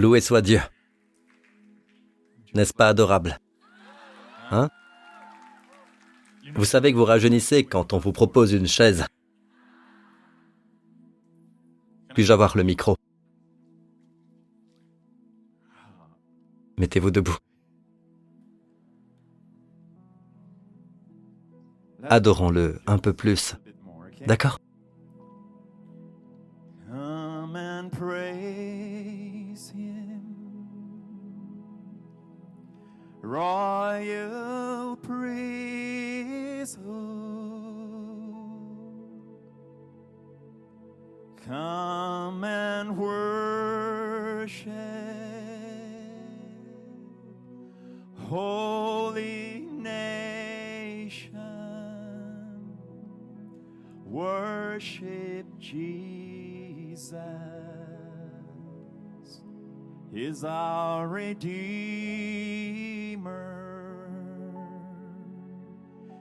Loué soit Dieu. N'est-ce pas adorable? Hein? Vous savez que vous rajeunissez quand on vous propose une chaise. Puis-je avoir le micro? Mettez-vous debout. Adorons-le un peu plus. D'accord? Royal priesthood. Come and worship. Holy nation worship Jesus is our Redeemer.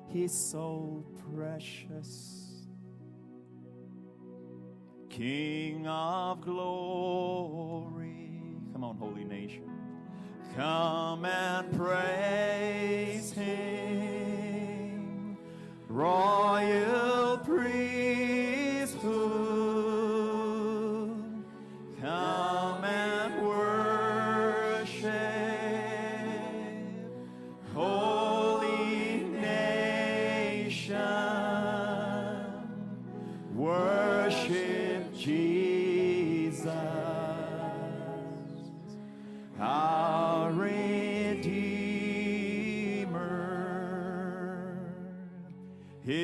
He's so precious. King of glory. Come on, holy nation. Come and praise him. Royal priesthood.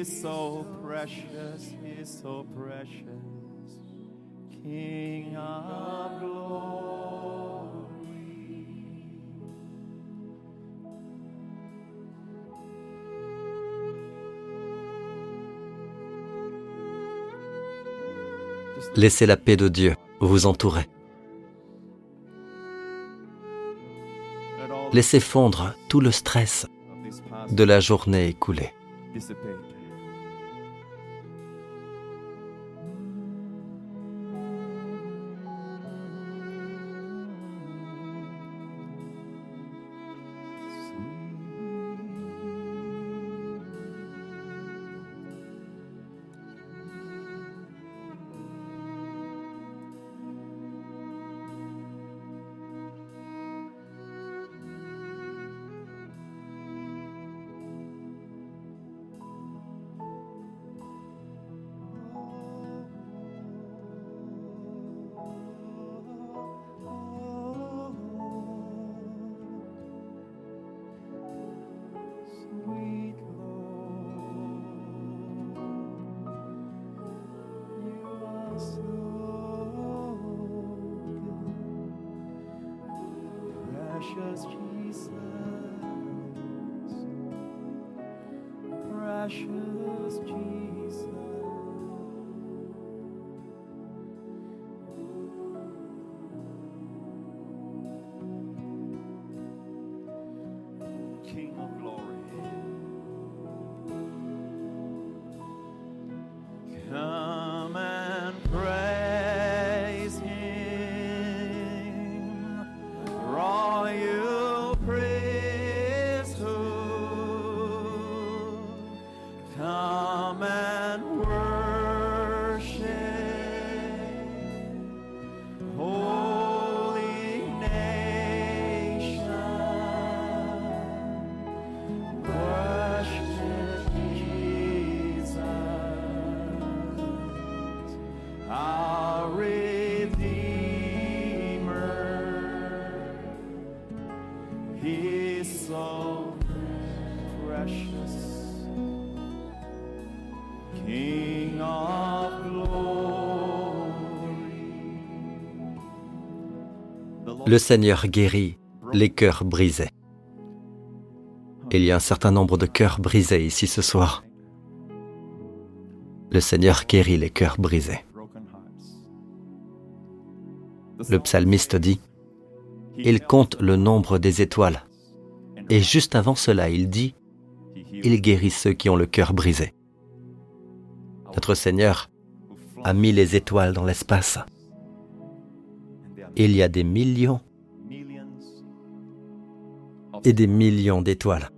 He's so precious, He's so precious, King of glory. Laissez la paix de Dieu vous entourer. Laissez fondre tout le stress de la journée écoulée. Le Seigneur guérit les cœurs brisés. Il y a un certain nombre de cœurs brisés ici ce soir. Le Seigneur guérit les cœurs brisés. Le psalmiste dit, Il compte le nombre des étoiles. Et juste avant cela, il dit, Il guérit ceux qui ont le cœur brisé. Notre Seigneur a mis les étoiles dans l'espace Il y a des millions et des millions d'étoiles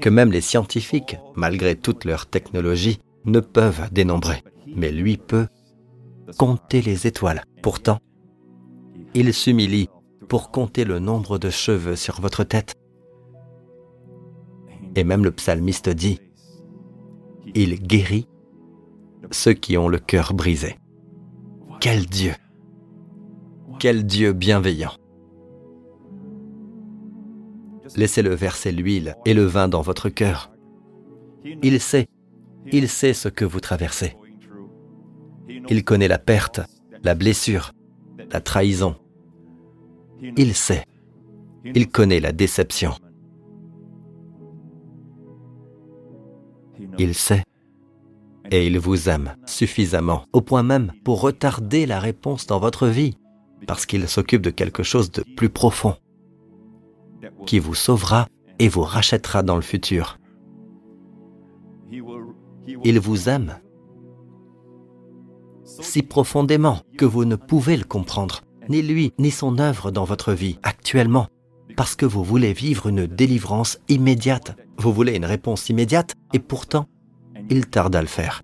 que même les scientifiques, malgré toute leur technologie, ne peuvent dénombrer. Mais lui peut compter les étoiles. Pourtant, il s'humilie pour compter le nombre de cheveux sur votre tête. Et même le psalmiste dit, il guérit ceux qui ont le cœur brisé. Quel Dieu Quel Dieu bienveillant Laissez-le verser l'huile et le vin dans votre cœur. Il sait, il sait ce que vous traversez. Il connaît la perte, la blessure, la trahison. Il sait, il connaît la déception. Il sait et il vous aime suffisamment, au point même pour retarder la réponse dans votre vie, parce qu'il s'occupe de quelque chose de plus profond, qui vous sauvera et vous rachètera dans le futur. Il vous aime si profondément que vous ne pouvez le comprendre, ni lui, ni son œuvre dans votre vie actuellement, parce que vous voulez vivre une délivrance immédiate. Vous voulez une réponse immédiate, et pourtant, il tarde à le faire.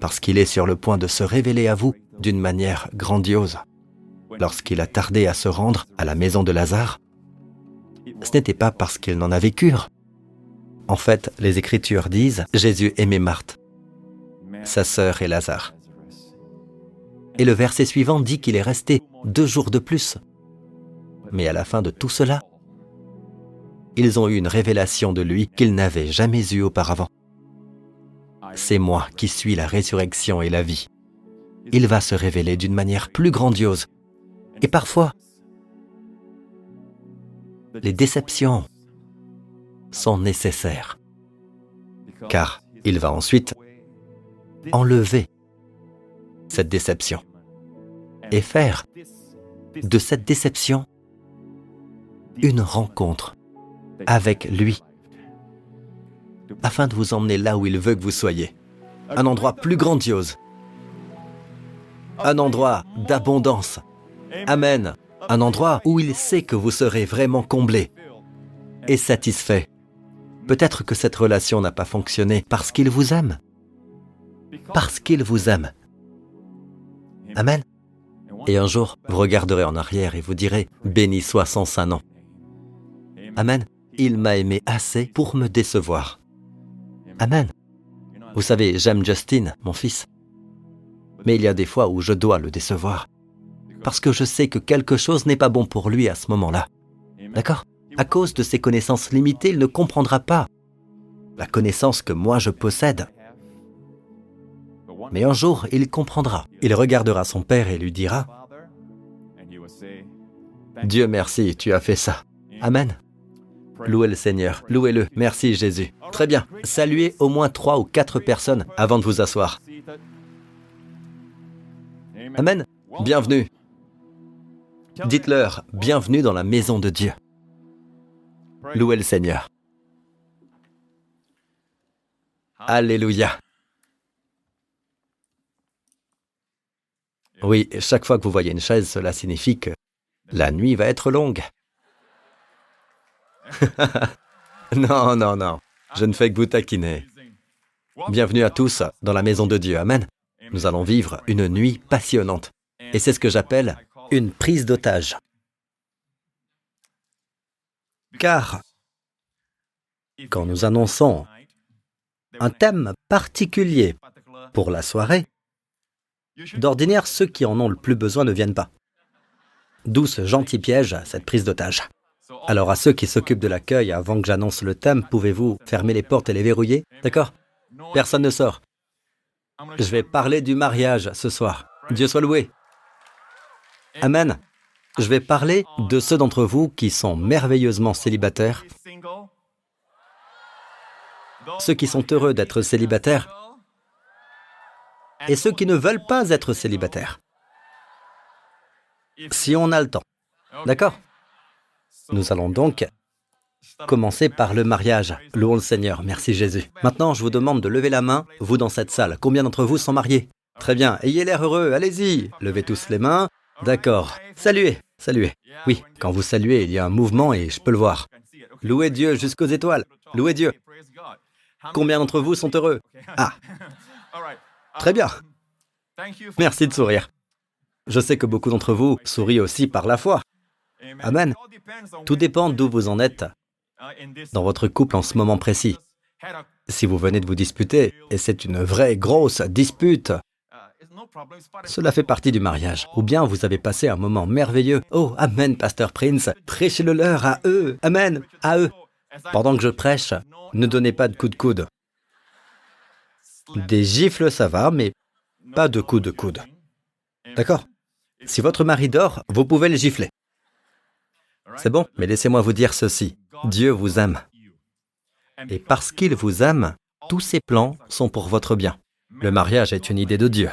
Parce qu'il est sur le point de se révéler à vous d'une manière grandiose. Lorsqu'il a tardé à se rendre à la maison de Lazare, ce n'était pas parce qu'il n'en avait cure. En fait, les Écritures disent Jésus aimait Marthe, sa sœur et Lazare. Et le verset suivant dit qu'il est resté deux jours de plus. Mais à la fin de tout cela, ils ont eu une révélation de lui qu'ils n'avaient jamais eue auparavant. C'est moi qui suis la résurrection et la vie. Il va se révéler d'une manière plus grandiose. Et parfois, les déceptions sont nécessaires, car il va ensuite enlever cette déception et faire de cette déception une rencontre avec lui, afin de vous emmener là où il veut que vous soyez. Un endroit plus grandiose. Un endroit d'abondance. Amen. Un endroit où il sait que vous serez vraiment comblé et satisfait. Peut-être que cette relation n'a pas fonctionné parce qu'il vous aime. Parce qu'il vous aime. Amen. Et un jour, vous regarderez en arrière et vous direz, béni soit son saint nom. Amen. Il m'a aimé assez pour me décevoir. Amen. Vous savez, j'aime Justin, mon fils. Mais il y a des fois où je dois le décevoir. Parce que je sais que quelque chose n'est pas bon pour lui à ce moment-là. D'accord? À cause de ses connaissances limitées, il ne comprendra pas la connaissance que moi je possède. Mais un jour, il comprendra. Il regardera son père et lui dira, Dieu merci, tu as fait ça. Amen. Louez le Seigneur, louez-le. Merci Jésus. Très bien. Saluez au moins trois ou quatre personnes avant de vous asseoir. Amen. Bienvenue. Dites-leur, bienvenue dans la maison de Dieu. Louez le Seigneur. Alléluia. Oui, chaque fois que vous voyez une chaise, cela signifie que la nuit va être longue. non, non, non. Je ne fais que vous taquiner. Bienvenue à tous dans la maison de Dieu. Amen. Nous allons vivre une nuit passionnante. Et c'est ce que j'appelle une prise d'otage. Car quand nous annonçons un thème particulier pour la soirée, d'ordinaire, ceux qui en ont le plus besoin ne viennent pas. D'où ce gentil piège, cette prise d'otage. Alors à ceux qui s'occupent de l'accueil, avant que j'annonce le thème, pouvez-vous fermer les portes et les verrouiller D'accord? Personne ne sort. Je vais parler du mariage ce soir. Dieu soit loué. Amen. Je vais parler de ceux d'entre vous qui sont merveilleusement célibataires, ceux qui sont heureux d'être célibataires et ceux qui ne veulent pas être célibataires. Si on a le temps. D'accord? Nous allons donc commencer par le mariage. Louons le Seigneur. Merci Jésus. Maintenant, je vous demande de lever la main, vous dans cette salle. Combien d'entre vous sont mariés? Très bien, ayez l'air heureux, allez-y. Levez tous les mains. D'accord. Saluez, saluez. Oui, quand vous saluez, il y a un mouvement et je peux le voir. Louez Dieu jusqu'aux étoiles. Louez Dieu. Combien d'entre vous sont heureux? Ah, très bien. Merci de sourire. Je sais que beaucoup d'entre vous sourient aussi par la foi. Amen. Tout dépend d'où vous en êtes dans votre couple en ce moment précis. Si vous venez de vous disputer, et c'est une vraie grosse dispute, cela fait partie du mariage. Ou bien vous avez passé un moment merveilleux. Oh, Amen, Pasteur Prince. Prêchez-le leur à eux. Amen, à eux. Pendant que je prêche, ne donnez pas de coups de coude. Des gifles, ça va, mais pas de coups de coude. D'accord? Si votre mari dort, vous pouvez le gifler. C'est bon, mais laissez-moi vous dire ceci. Dieu vous aime. Et parce qu'il vous aime, tous ses plans sont pour votre bien. Le mariage est une idée de Dieu.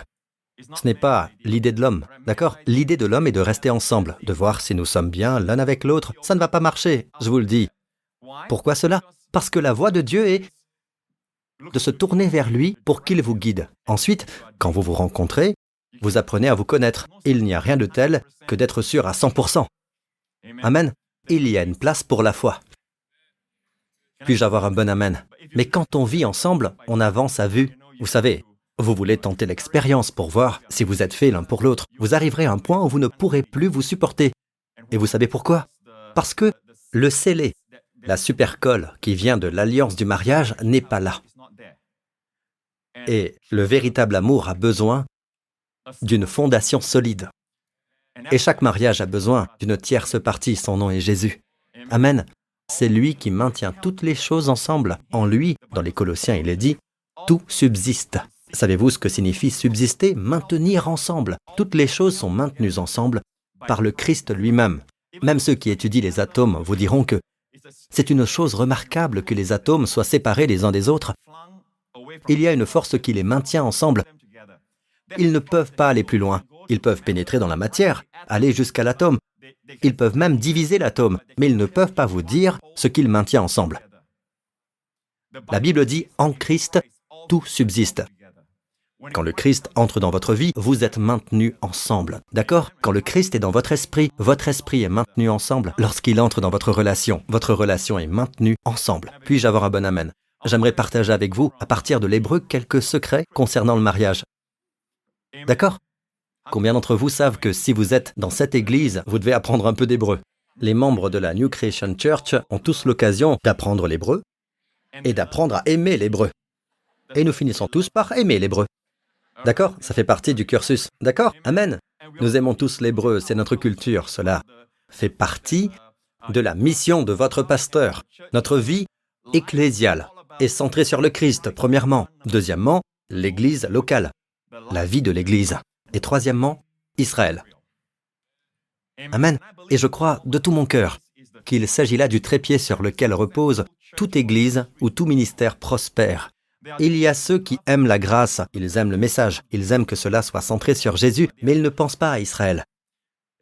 Ce n'est pas l'idée de l'homme, d'accord? L'idée de l'homme est de rester ensemble, de voir si nous sommes bien l'un avec l'autre. Ça ne va pas marcher, je vous le dis. Pourquoi cela? Parce que la voix de Dieu est de se tourner vers lui pour qu'il vous guide. Ensuite, quand vous vous rencontrez, vous apprenez à vous connaître. Il n'y a rien de tel que d'être sûr à 100%. Amen. Il y a une place pour la foi. Puis-je avoir un bon Amen? Mais quand on vit ensemble, on avance à vue. Vous savez, vous voulez tenter l'expérience pour voir si vous êtes fait l'un pour l'autre. Vous arriverez à un point où vous ne pourrez plus vous supporter. Et vous savez pourquoi? Parce que le scellé, la supercolle qui vient de l'alliance du mariage n'est pas là. Et le véritable amour a besoin d'une fondation solide. Et chaque mariage a besoin d'une tierce partie, son nom est Jésus. Amen. C'est lui qui maintient toutes les choses ensemble. En lui, dans les Colossiens, il est dit, tout subsiste. Savez-vous ce que signifie subsister Maintenir ensemble? Toutes les choses sont maintenues ensemble par le Christ lui-même. Même ceux qui étudient les atomes vous diront que c'est une chose remarquable que les atomes soient séparés les uns des autres. Il y a une force qui les maintient ensemble. Ils ne peuvent pas aller plus loin. Ils peuvent pénétrer dans la matière, aller jusqu'à l'atome. Ils peuvent même diviser l'atome, mais ils ne peuvent pas vous dire ce qu'ils maintiennent ensemble. La Bible dit, en Christ, tout subsiste. Quand le Christ entre dans votre vie, vous êtes maintenus ensemble. D'accord? Quand le Christ est dans votre esprit, votre esprit est maintenu ensemble. Lorsqu'il entre dans votre relation, votre relation est maintenue ensemble. Puis-je avoir un bon amen? J'aimerais partager avec vous, à partir de l'hébreu, quelques secrets concernant le mariage. D'accord? Combien d'entre vous savent que si vous êtes dans cette église, vous devez apprendre un peu d'hébreu? Les membres de la New Creation Church ont tous l'occasion d'apprendre l'hébreu et d'apprendre à aimer l'hébreu. Et nous finissons tous par aimer l'hébreu. D'accord? Ça fait partie du cursus. D'accord? Amen. Nous aimons tous l'hébreu, c'est notre culture. Cela fait partie de la mission de votre pasteur. Notre vie ecclésiale est centrée sur le Christ, premièrement. Deuxièmement, l'Église locale, la vie de l'Église. Et troisièmement, Israël. Amen. Et je crois de tout mon cœur qu'il s'agit là du trépied sur lequel repose toute Église ou tout ministère prospère. Il y a ceux qui aiment la grâce, ils aiment le message, ils aiment que cela soit centré sur Jésus, mais ils ne pensent pas à Israël.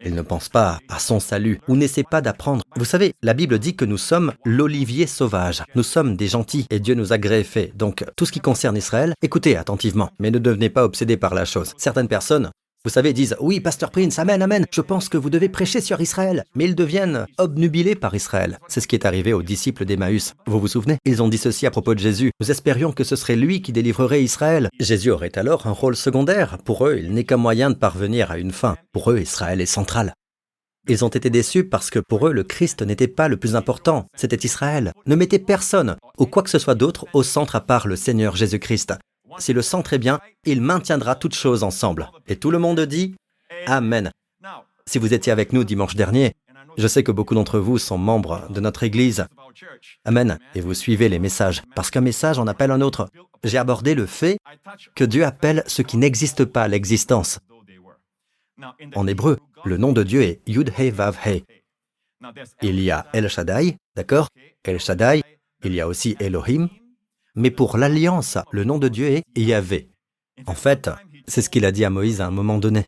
Ils ne pensent pas à son salut ou n'essaient pas d'apprendre. Vous savez, la Bible dit que nous sommes l'olivier sauvage. Nous sommes des gentils et Dieu nous a greffés. Donc, tout ce qui concerne Israël, écoutez attentivement, mais ne devenez pas obsédés par la chose. Certaines personnes vous savez, disent Oui, Pasteur Prince, Amen, Amen, je pense que vous devez prêcher sur Israël. Mais ils deviennent obnubilés par Israël. C'est ce qui est arrivé aux disciples d'Emmaüs. Vous vous souvenez? Ils ont dit ceci à propos de Jésus. Nous espérions que ce serait lui qui délivrerait Israël. Jésus aurait alors un rôle secondaire. Pour eux, il n'est qu'un moyen de parvenir à une fin. Pour eux, Israël est central. Ils ont été déçus parce que pour eux, le Christ n'était pas le plus important, c'était Israël. Ne mettez personne, ou quoi que ce soit d'autre, au centre à part le Seigneur Jésus-Christ. Si le centre est bien, il maintiendra toutes choses ensemble. Et tout le monde dit Amen. Si vous étiez avec nous dimanche dernier, je sais que beaucoup d'entre vous sont membres de notre Église. Amen. Et vous suivez les messages, parce qu'un message en appelle un autre. J'ai abordé le fait que Dieu appelle ce qui n'existe pas l'existence. En hébreu, le nom de Dieu est Yud He Vav He. Il y a El Shaddai, d'accord? El Shaddai, il y a aussi Elohim, mais pour l'alliance, le nom de Dieu est Yahvé. En fait, c'est ce qu'il a dit à Moïse à un moment donné.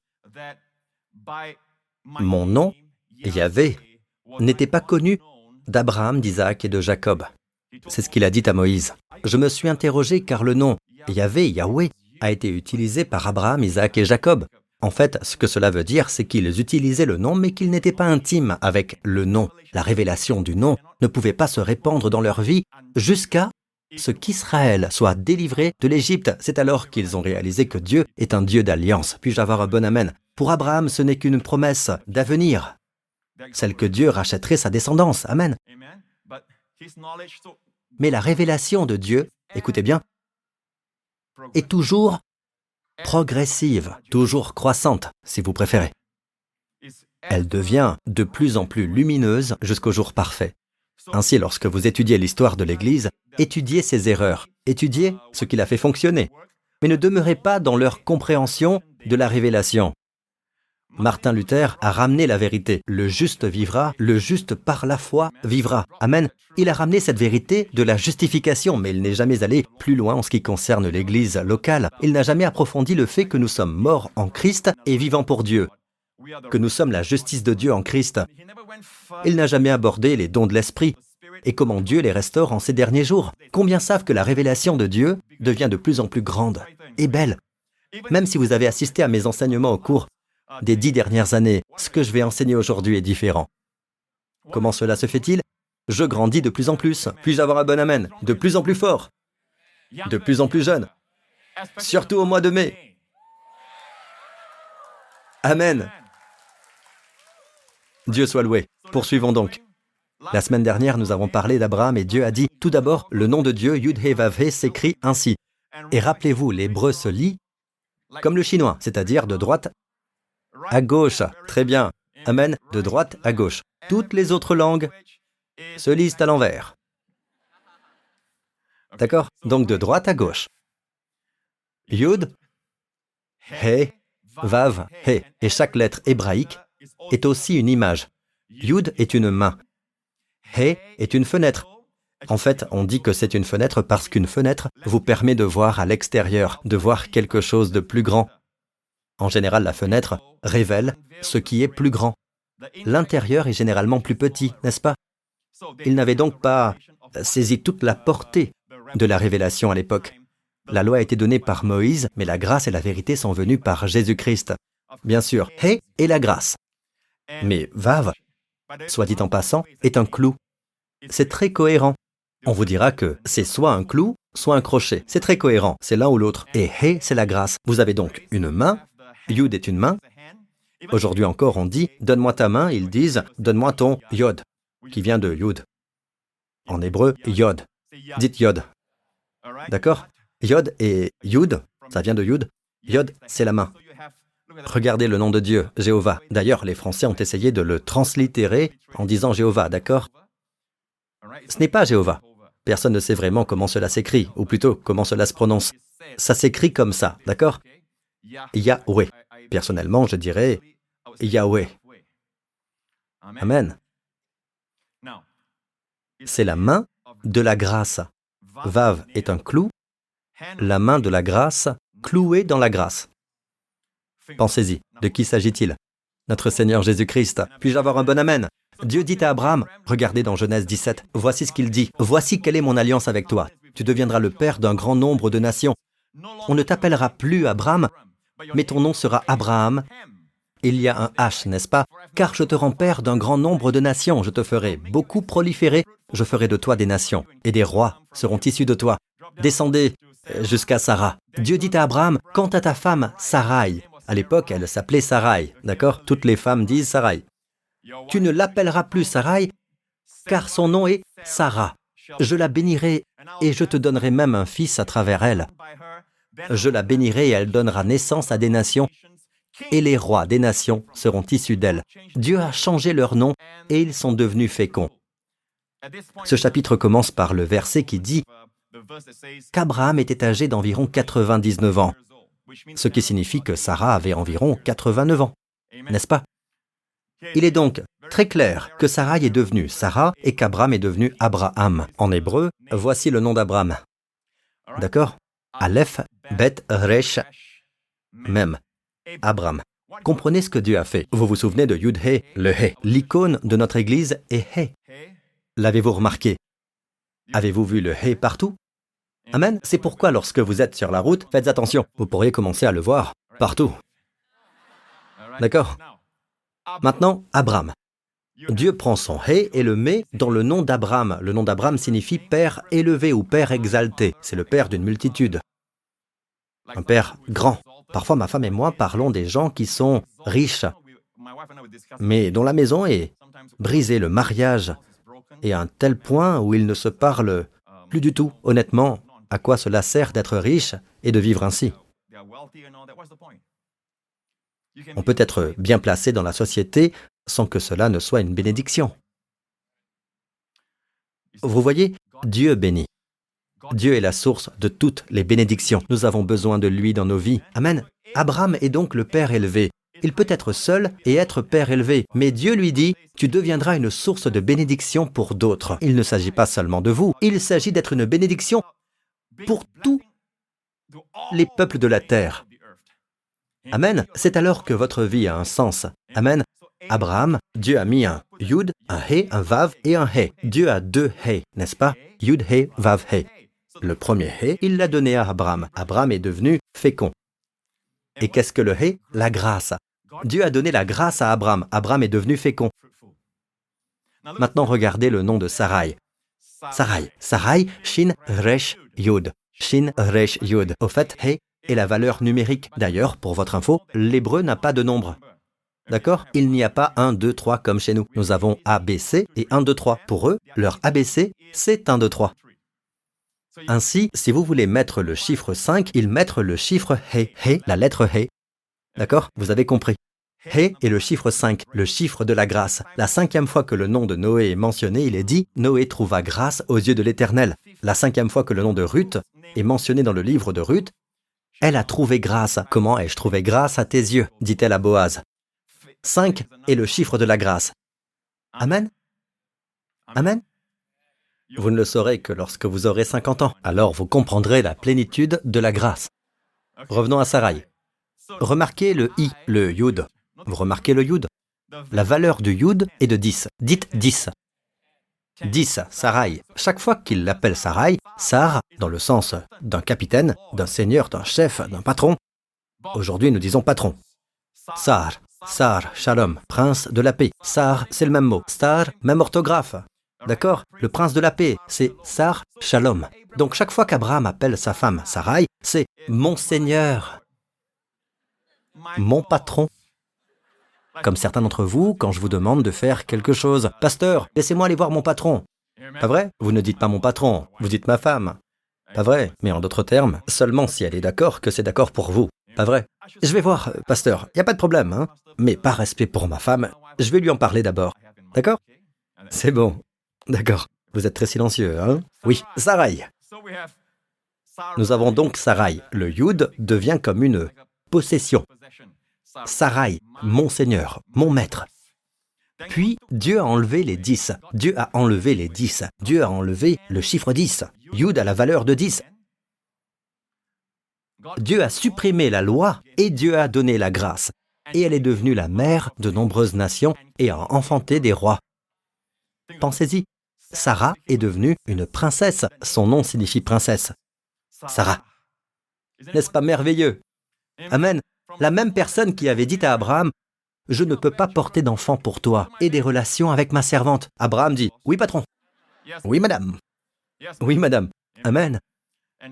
Mon nom, Yahvé, n'était pas connu d'Abraham, d'Isaac et de Jacob. C'est ce qu'il a dit à Moïse. Je me suis interrogé car le nom Yahvé, Yahweh, a été utilisé par Abraham, Isaac et Jacob. En fait, ce que cela veut dire, c'est qu'ils utilisaient le nom, mais qu'ils n'étaient pas intimes avec le nom. La révélation du nom ne pouvait pas se répandre dans leur vie jusqu'à ce qu'Israël soit délivré de l'Égypte. C'est alors qu'ils ont réalisé que Dieu est un Dieu d'alliance. Puis-je avoir un bon amen? Pour Abraham, ce n'est qu'une promesse d'avenir, celle que Dieu rachèterait sa descendance. Amen. Mais la révélation de Dieu, écoutez bien, est toujours progressive, toujours croissante, si vous préférez. Elle devient de plus en plus lumineuse jusqu'au jour parfait. Ainsi, lorsque vous étudiez l'histoire de l'Église, étudiez ses erreurs, étudiez ce qui l'a fait fonctionner, mais ne demeurez pas dans leur compréhension de la révélation. Martin Luther a ramené la vérité. Le juste vivra, le juste par la foi vivra. Amen. Il a ramené cette vérité de la justification, mais il n'est jamais allé plus loin en ce qui concerne l'Église locale. Il n'a jamais approfondi le fait que nous sommes morts en Christ et vivants pour Dieu, que nous sommes la justice de Dieu en Christ. Il n'a jamais abordé les dons de l'Esprit et comment Dieu les restaure en ces derniers jours? Combien savent que la révélation de Dieu devient de plus en plus grande et belle? Même si vous avez assisté à mes enseignements au cours des dix dernières années, ce que je vais enseigner aujourd'hui est différent. Comment cela se fait-il? Je grandis de plus en plus. Puis-je avoir un bon amen? De plus en plus fort, de plus en plus jeune, surtout au mois de mai. Amen. Dieu soit loué. Poursuivons donc. La semaine dernière, nous avons parlé d'Abraham et Dieu a dit, tout d'abord, le nom de Dieu, Yud-He-Vav-He, s'écrit ainsi. Et rappelez-vous, l'hébreu se lit comme le chinois, c'est-à-dire de droite à gauche. Très bien. Amen. De droite à gauche. Toutes les autres langues se lisent à l'envers. D'accord? Donc de droite à gauche. Yud, He, Vav, He. Et chaque lettre hébraïque est aussi une image. Yud est une main. He est une fenêtre. En fait, on dit que c'est une fenêtre parce qu'une fenêtre vous permet de voir à l'extérieur, de voir quelque chose de plus grand. En général, la fenêtre révèle ce qui est plus grand. L'intérieur est généralement plus petit, n'est-ce pas? Il n'avait donc pas saisi toute la portée de la révélation à l'époque. La loi a été donnée par Moïse, mais la grâce et la vérité sont venues par Jésus-Christ. Bien sûr, He et la grâce. Mais Vav, soit dit en passant, est un clou. C'est très cohérent. On vous dira que c'est soit un clou, soit un crochet. C'est très cohérent, c'est l'un ou l'autre. Et He, c'est la grâce. Vous avez donc une main, Yud est une main. Aujourd'hui encore, on dit Donne-moi ta main, ils disent Donne-moi ton Yod, qui vient de Yud. En hébreu, Yod. Dites Yod. D'accord? Yod et Yud, ça vient de Yud. Yod, c'est la main. Regardez le nom de Dieu, Jéhovah. D'ailleurs, les Français ont essayé de le translittérer en disant Jéhovah, d'accord? Ce n'est pas Jéhovah. Personne ne sait vraiment comment cela s'écrit, ou plutôt comment cela se prononce. Ça s'écrit comme ça, d'accord? Yahweh. Personnellement, je dirais Yahweh. Amen. C'est la main de la grâce. Vav est un clou, la main de la grâce, clouée dans la grâce. Pensez-y, de qui s'agit-il? Notre Seigneur Jésus-Christ. Puis-je avoir un bon Amen? Dieu dit à Abraham, regardez dans Genèse 17, voici ce qu'il dit, voici quelle est mon alliance avec toi. Tu deviendras le père d'un grand nombre de nations. On ne t'appellera plus Abraham, mais ton nom sera Abraham. Il y a un H, n'est-ce pas? Car je te rends père d'un grand nombre de nations, je te ferai beaucoup proliférer, je ferai de toi des nations, et des rois seront issus de toi. Descendez euh, jusqu'à Sarah. Dieu dit à Abraham, quant à ta femme, Sarai. À l'époque, elle s'appelait Sarai, d'accord? Toutes les femmes disent Sarai. Tu ne l'appelleras plus Sarai, car son nom est Sarah. Je la bénirai et je te donnerai même un fils à travers elle. Je la bénirai et elle donnera naissance à des nations, et les rois des nations seront issus d'elle. Dieu a changé leur nom et ils sont devenus féconds. Ce chapitre commence par le verset qui dit qu'Abraham était âgé d'environ 99 ans, ce qui signifie que Sarah avait environ 89 ans, n'est-ce pas? Il est donc très clair que Sarah est devenue Sarah et qu'Abraham est devenu Abraham. En hébreu, voici le nom d'Abraham. D'accord? Aleph, Bet, Resh, Mem. Abraham. Comprenez ce que Dieu a fait. Vous vous souvenez de Yud He, le He. L'icône de notre Église est He. L'avez-vous remarqué? Avez-vous vu le He partout? Amen. C'est pourquoi lorsque vous êtes sur la route, faites attention. Vous pourriez commencer à le voir partout. D'accord Maintenant, Abraham. Dieu prend son Hé et le met dans le nom d'Abraham. Le nom d'Abraham signifie Père élevé ou Père exalté. C'est le Père d'une multitude. Un Père grand. Parfois, ma femme et moi parlons des gens qui sont riches, mais dont la maison est brisée, le mariage est à un tel point où ils ne se parlent plus du tout. Honnêtement, à quoi cela sert d'être riche et de vivre ainsi? On peut être bien placé dans la société sans que cela ne soit une bénédiction. Vous voyez, Dieu bénit. Dieu est la source de toutes les bénédictions. Nous avons besoin de lui dans nos vies. Amen. Abraham est donc le Père élevé. Il peut être seul et être Père élevé, mais Dieu lui dit, tu deviendras une source de bénédiction pour d'autres. Il ne s'agit pas seulement de vous, il s'agit d'être une bénédiction pour tous les peuples de la terre. Amen. C'est alors que votre vie a un sens. Amen. Abraham, Dieu a mis un Yud, un He, un Vav et un He. Dieu a deux He, n'est-ce pas? Yud, He, Vav, He. Le premier He, il l'a donné à Abraham. Abraham est devenu fécond. Et qu'est-ce que le He? La grâce. Dieu a donné la grâce à Abraham. Abraham est devenu fécond. Maintenant, regardez le nom de Sarai. Sarai. Sarai, Shin, Resh, Yud. Shin, Resh, Yud. Au fait, He est la valeur numérique. D'ailleurs, pour votre info, l'hébreu n'a pas de nombre. D'accord? Il n'y a pas 1, 2, 3 comme chez nous. Nous avons ABC et 1, 2, 3. Pour eux, leur ABC, c'est 1, 2, 3. Ainsi, si vous voulez mettre le chiffre 5, ils mettent le chiffre He, He, la lettre He. D'accord? Vous avez compris. He est le chiffre 5, le chiffre de la grâce. La cinquième fois que le nom de Noé est mentionné, il est dit Noé trouva grâce aux yeux de l'Éternel. La cinquième fois que le nom de Ruth est mentionné dans le livre de Ruth, elle a trouvé grâce. Comment ai-je trouvé grâce à tes yeux? dit-elle à Boaz. 5 est le chiffre de la grâce. Amen Amen Vous ne le saurez que lorsque vous aurez 50 ans. Alors vous comprendrez la plénitude de la grâce. Revenons à Sarai. Remarquez le i, le yud. Vous remarquez le yud La valeur du yud est de 10. Dites 10. 10, Sarai. Chaque fois qu'il l'appelle Sarai, Sar, dans le sens d'un capitaine, d'un seigneur, d'un chef, d'un patron. Aujourd'hui, nous disons patron. Sar, Sar, Shalom, prince de la paix. Sar, c'est le même mot. Star, même orthographe. D'accord? Le prince de la paix, c'est Sar, Shalom. Donc chaque fois qu'Abraham appelle sa femme Sarai, c'est mon Seigneur, mon patron. Comme certains d'entre vous, quand je vous demande de faire quelque chose, Pasteur, laissez-moi aller voir mon patron. Pas vrai? Vous ne dites pas mon patron, vous dites ma femme. Pas vrai? Mais en d'autres termes, seulement si elle est d'accord que c'est d'accord pour vous. Pas vrai? Je vais voir, pasteur, il n'y a pas de problème, hein Mais par respect pour ma femme, je vais lui en parler d'abord. D'accord? C'est bon. D'accord. Vous êtes très silencieux, hein? Oui, Sarai. Nous avons donc Sarai. Le Yud devient comme une possession. Sarai, mon Seigneur, mon Maître. Puis Dieu a enlevé les dix. Dieu a enlevé les dix. Dieu a enlevé le chiffre 10. Yud a la valeur de 10. Dieu a supprimé la loi et Dieu a donné la grâce. Et elle est devenue la mère de nombreuses nations et a enfanté des rois. Pensez-y, Sarah est devenue une princesse. Son nom signifie princesse. Sarah. N'est-ce pas merveilleux? Amen. La même personne qui avait dit à Abraham, Je ne peux pas porter d'enfant pour toi et des relations avec ma servante. Abraham dit, Oui patron. Oui madame. Oui madame. Amen.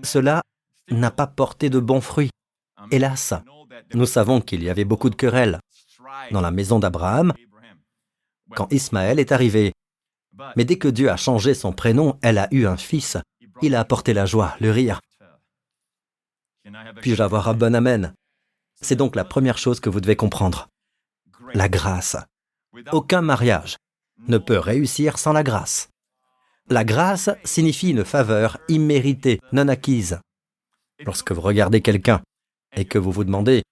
Cela n'a pas porté de bons fruits. Hélas, nous savons qu'il y avait beaucoup de querelles dans la maison d'Abraham quand Ismaël est arrivé. Mais dès que Dieu a changé son prénom, elle a eu un fils. Il a apporté la joie, le rire. Puis-je avoir un bon amen? C'est donc la première chose que vous devez comprendre. La grâce. Aucun mariage ne peut réussir sans la grâce. La grâce signifie une faveur imméritée, non acquise. Lorsque vous regardez quelqu'un et que vous vous demandez,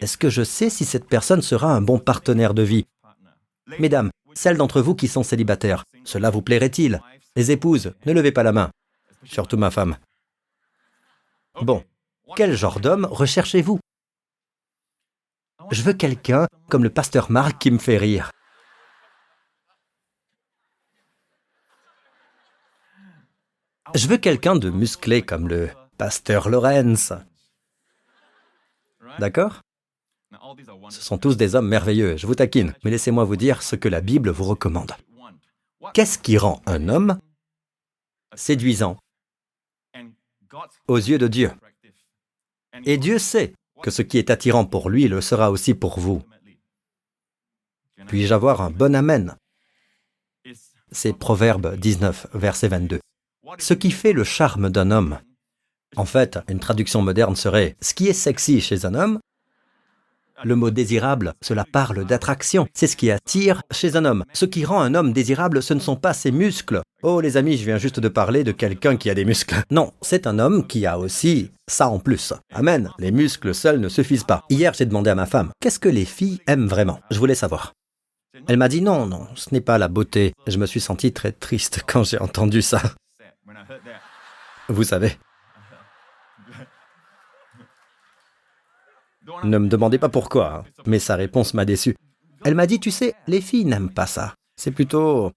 est-ce que je sais si cette personne sera un bon partenaire de vie? Mesdames, celles d'entre vous qui sont célibataires, cela vous plairait-il? Les épouses, ne levez pas la main. Surtout ma femme. Bon, quel genre d'homme recherchez-vous? Je veux quelqu'un comme le pasteur Marc qui me fait rire. Je veux quelqu'un de musclé comme le pasteur Lorenz. D'accord? Ce sont tous des hommes merveilleux, je vous taquine, mais laissez-moi vous dire ce que la Bible vous recommande. Qu'est-ce qui rend un homme séduisant? Aux yeux de Dieu Et Dieu sait que ce qui est attirant pour lui le sera aussi pour vous. Puis-je avoir un bon Amen? C'est Proverbe 19, verset 22. Ce qui fait le charme d'un homme. En fait, une traduction moderne serait ce qui est sexy chez un homme. Le mot désirable, cela parle d'attraction. C'est ce qui attire chez un homme. Ce qui rend un homme désirable, ce ne sont pas ses muscles. Oh les amis, je viens juste de parler de quelqu'un qui a des muscles. Non, c'est un homme qui a aussi ça en plus. Amen. Les muscles seuls ne suffisent pas. Hier, j'ai demandé à ma femme, qu'est-ce que les filles aiment vraiment? Je voulais savoir. Elle m'a dit non, non, ce n'est pas la beauté. Je me suis senti très triste quand j'ai entendu ça. Vous savez. Ne me demandez pas pourquoi, hein, mais sa réponse m'a déçu. Elle m'a dit, tu sais, les filles n'aiment pas ça. C'est plutôt...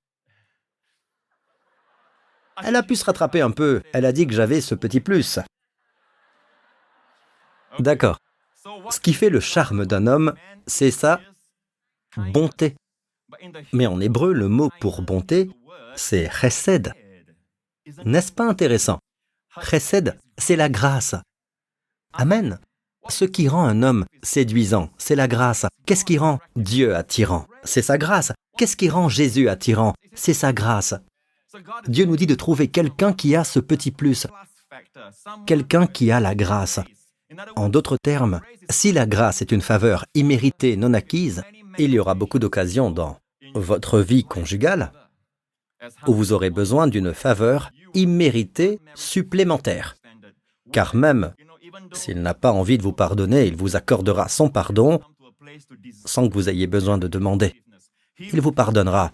Elle a pu se rattraper un peu. Elle a dit que j'avais ce petit plus. D'accord. Ce qui fait le charme d'un homme, c'est sa bonté. Mais en hébreu, le mot pour bonté, c'est chesed. N'est-ce pas intéressant? Chesed, c'est la grâce. Amen. Ce qui rend un homme séduisant, c'est la grâce. Qu'est-ce qui rend Dieu attirant? C'est sa grâce. Qu'est-ce qui rend Jésus attirant? C'est sa grâce. Dieu nous dit de trouver quelqu'un qui a ce petit plus, quelqu'un qui a la grâce. En d'autres termes, si la grâce est une faveur imméritée, non acquise, il y aura beaucoup d'occasions dans votre vie conjugale où vous aurez besoin d'une faveur imméritée supplémentaire. Car même s'il n'a pas envie de vous pardonner, il vous accordera son pardon sans que vous ayez besoin de demander. Il vous pardonnera.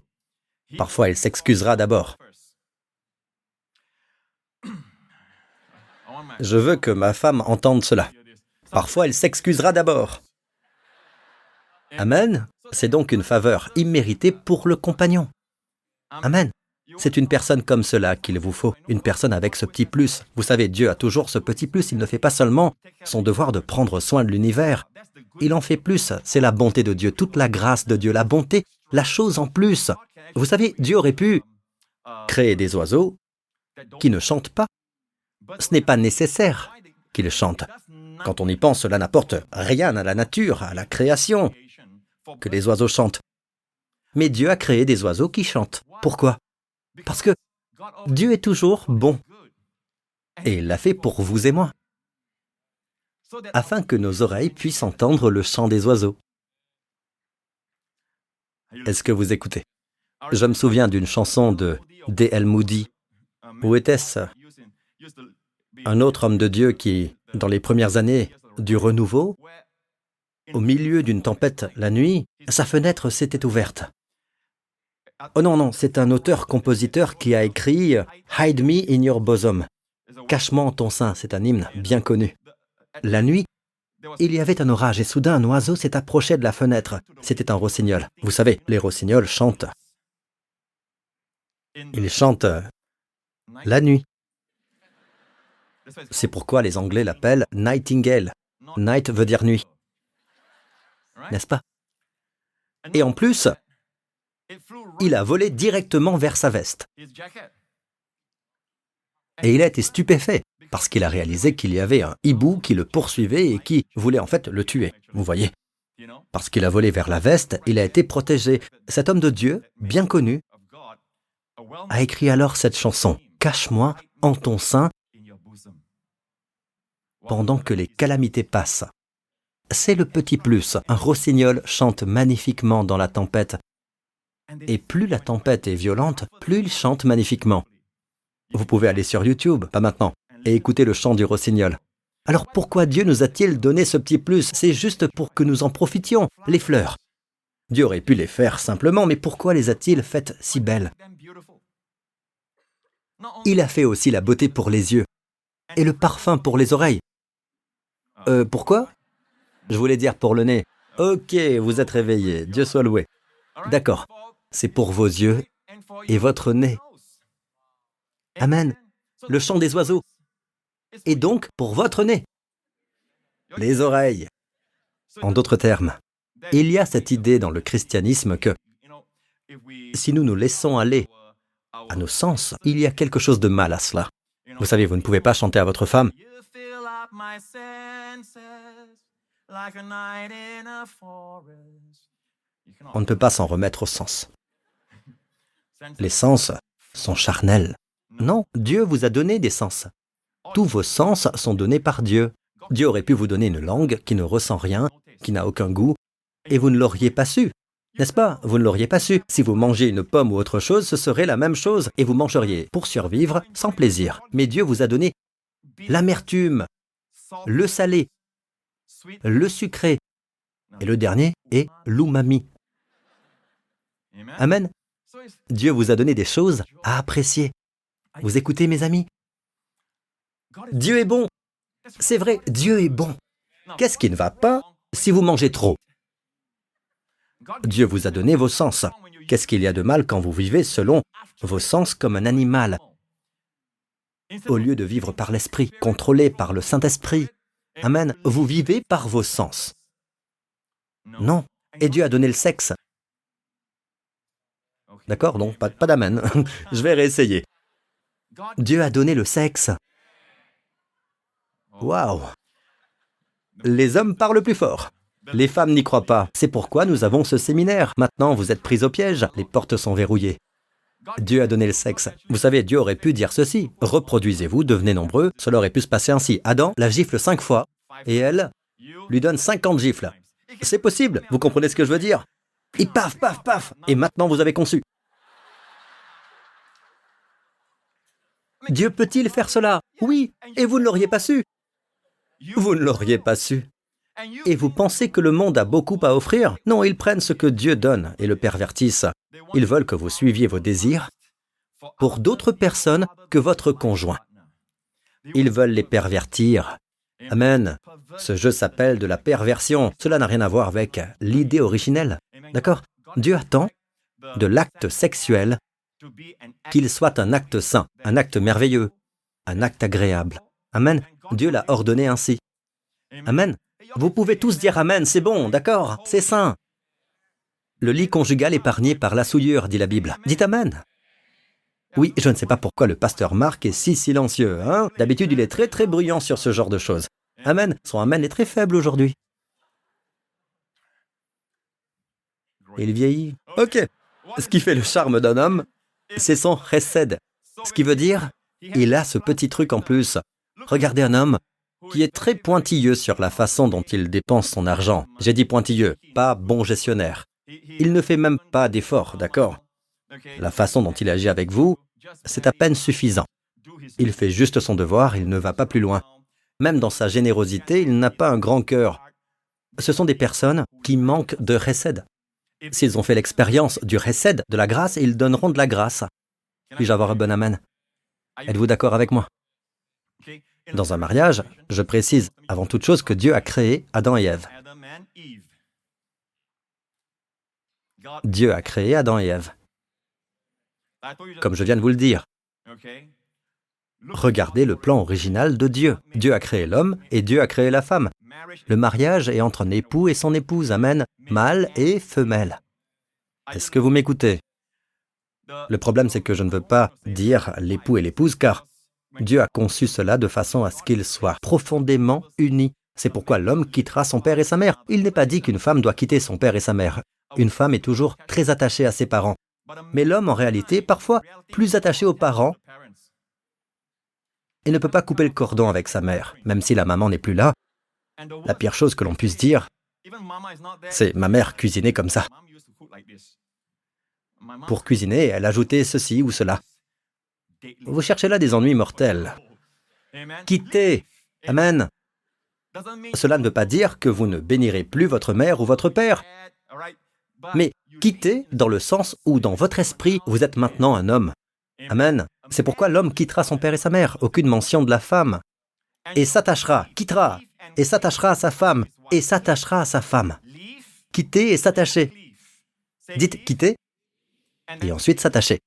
Parfois, il s'excusera d'abord. Je veux que ma femme entende cela. Parfois, elle s'excusera d'abord. Amen. C'est donc une faveur imméritée pour le compagnon. Amen. C'est une personne comme cela qu'il vous faut, une personne avec ce petit plus. Vous savez, Dieu a toujours ce petit plus, il ne fait pas seulement son devoir de prendre soin de l'univers, il en fait plus, c'est la bonté de Dieu, toute la grâce de Dieu, la bonté, la chose en plus. Vous savez, Dieu aurait pu créer des oiseaux qui ne chantent pas. Ce n'est pas nécessaire qu'ils chantent. Quand on y pense, cela n'apporte rien à la nature, à la création, que les oiseaux chantent. Mais Dieu a créé des oiseaux qui chantent. Pourquoi? Parce que Dieu est toujours bon. Et il l'a fait pour vous et moi, afin que nos oreilles puissent entendre le chant des oiseaux. Est-ce que vous écoutez? Je me souviens d'une chanson de D.L. Moody. Où était-ce? Un autre homme de Dieu qui, dans les premières années du renouveau, au milieu d'une tempête la nuit, sa fenêtre s'était ouverte. Oh non, non, c'est un auteur-compositeur qui a écrit Hide Me in Your Bosom. Cache-moi en ton sein, c'est un hymne bien connu. La nuit, il y avait un orage et soudain un oiseau s'est approché de la fenêtre. C'était un rossignol. Vous savez, les rossignols chantent. Ils chantent la nuit. C'est pourquoi les Anglais l'appellent Nightingale. Night veut dire nuit. N'est-ce pas? Et en plus, il a volé directement vers sa veste. Et il a été stupéfait parce qu'il a réalisé qu'il y avait un hibou qui le poursuivait et qui voulait en fait le tuer. Vous voyez Parce qu'il a volé vers la veste, il a été protégé. Cet homme de Dieu, bien connu, a écrit alors cette chanson Cache-moi en ton sein pendant que les calamités passent. C'est le petit plus. Un rossignol chante magnifiquement dans la tempête et plus la tempête est violente, plus il chante magnifiquement. Vous pouvez aller sur YouTube, pas maintenant, et écouter le chant du rossignol. Alors pourquoi Dieu nous a-t-il donné ce petit plus? C'est juste pour que nous en profitions, les fleurs. Dieu aurait pu les faire simplement, mais pourquoi les a-t-il faites si belles? Il a fait aussi la beauté pour les yeux et le parfum pour les oreilles. Euh, pourquoi? Je voulais dire pour le nez. Ok, vous êtes réveillé, Dieu soit loué. D'accord c'est pour vos yeux et votre nez. Amen. le chant des oiseaux, et donc pour votre nez, les oreilles. En d'autres termes, il y a cette idée dans le christianisme que si nous nous laissons aller à nos sens, il y a quelque chose de mal à cela. Vous savez, vous ne pouvez pas chanter à votre femme on ne peut pas s'en remettre au sens. Les sens sont charnels. Non, Dieu vous a donné des sens. Tous vos sens sont donnés par Dieu. Dieu aurait pu vous donner une langue qui ne ressent rien, qui n'a aucun goût, et vous ne l'auriez pas su. N'est-ce pas? Vous ne l'auriez pas su. Si vous mangez une pomme ou autre chose, ce serait la même chose, et vous mangeriez pour survivre sans plaisir. Mais Dieu vous a donné l'amertume, le salé, le sucré, et le dernier est l'umami. Amen. Dieu vous a donné des choses à apprécier. Vous écoutez mes amis? Dieu est bon. C'est vrai, Dieu est bon. Qu'est-ce qui ne va pas si vous mangez trop? Dieu vous a donné vos sens. Qu'est-ce qu'il y a de mal quand vous vivez selon vos sens comme un animal? Au lieu de vivre par l'Esprit, contrôlé par le Saint-Esprit. Amen. Vous vivez par vos sens. Non. Et Dieu a donné le sexe. D'accord Non, pas, d'amen. Je vais réessayer. Dieu a donné le sexe. Waouh Les hommes parlent plus fort. Les femmes n'y croient pas. C'est pourquoi nous avons ce séminaire. Maintenant, vous êtes pris au piège. Les portes sont verrouillées. Dieu a donné le sexe. Vous savez, Dieu aurait pu dire ceci. Reproduisez-vous, devenez nombreux. Cela aurait pu se passer ainsi. Adam la gifle cinq fois et elle lui donne cinquante gifles. C'est possible, vous comprenez ce que je veux dire? Et paf, paf, paf Et maintenant vous avez conçu. Dieu peut-il faire cela? Oui, et vous ne l'auriez pas su? Vous ne l'auriez pas su. Et vous pensez que le monde a beaucoup à offrir? Non, ils prennent ce que Dieu donne et le pervertissent. Ils veulent que vous suiviez vos désirs pour d'autres personnes que votre conjoint. Ils veulent les pervertir. Amen. Ce jeu s'appelle de la perversion. Cela n'a rien à voir avec l'idée originelle. D'accord? Dieu attend de l'acte sexuel qu'il soit un acte saint, un acte merveilleux, un acte agréable. Amen. Dieu l'a ordonné ainsi. Amen. Vous pouvez tous dire Amen, c'est bon, d'accord, c'est saint. Le lit conjugal épargné par la souillure, dit la Bible. Dites Amen. Oui, je ne sais pas pourquoi le pasteur Marc est si silencieux. Hein D'habitude, il est très très bruyant sur ce genre de choses. Amen. Son Amen est très faible aujourd'hui. Il vieillit. Ok. Ce qui fait le charme d'un homme, c'est son chesed. Ce qui veut dire, il a ce petit truc en plus. Regardez un homme qui est très pointilleux sur la façon dont il dépense son argent. J'ai dit pointilleux, pas bon gestionnaire. Il ne fait même pas d'effort, d'accord? La façon dont il agit avec vous, c'est à peine suffisant. Il fait juste son devoir, il ne va pas plus loin. Même dans sa générosité, il n'a pas un grand cœur. Ce sont des personnes qui manquent de recède. S'ils ont fait l'expérience du recède, de la grâce, ils donneront de la grâce. Puis-je avoir un bon amen? Êtes-vous d'accord avec moi? Dans un mariage, je précise avant toute chose que Dieu a créé Adam et Ève. Dieu a créé Adam et Ève. Comme je viens de vous le dire. Regardez le plan original de Dieu. Dieu a créé l'homme et Dieu a créé la femme. Le mariage est entre un époux et son épouse, amen, mâle et femelle. Est-ce que vous m'écoutez? Le problème, c'est que je ne veux pas dire l'époux et l'épouse, car Dieu a conçu cela de façon à ce qu'ils soient profondément unis. C'est pourquoi l'homme quittera son père et sa mère. Il n'est pas dit qu'une femme doit quitter son père et sa mère. Une femme est toujours très attachée à ses parents. Mais l'homme, en réalité, parfois plus attaché aux parents et ne peut pas couper le cordon avec sa mère, même si la maman n'est plus là. La pire chose que l'on puisse dire, c'est ma mère cuisinait comme ça. Pour cuisiner, elle ajoutait ceci ou cela. Vous cherchez là des ennuis mortels. Quittez. Amen. Cela ne veut pas dire que vous ne bénirez plus votre mère ou votre père. Mais quittez dans le sens où dans votre esprit, vous êtes maintenant un homme. Amen. C'est pourquoi l'homme quittera son père et sa mère, aucune mention de la femme, et s'attachera, quittera, et s'attachera à sa femme, et s'attachera à sa femme. Quitter et s'attacher. Dites quitter, et ensuite s'attacher.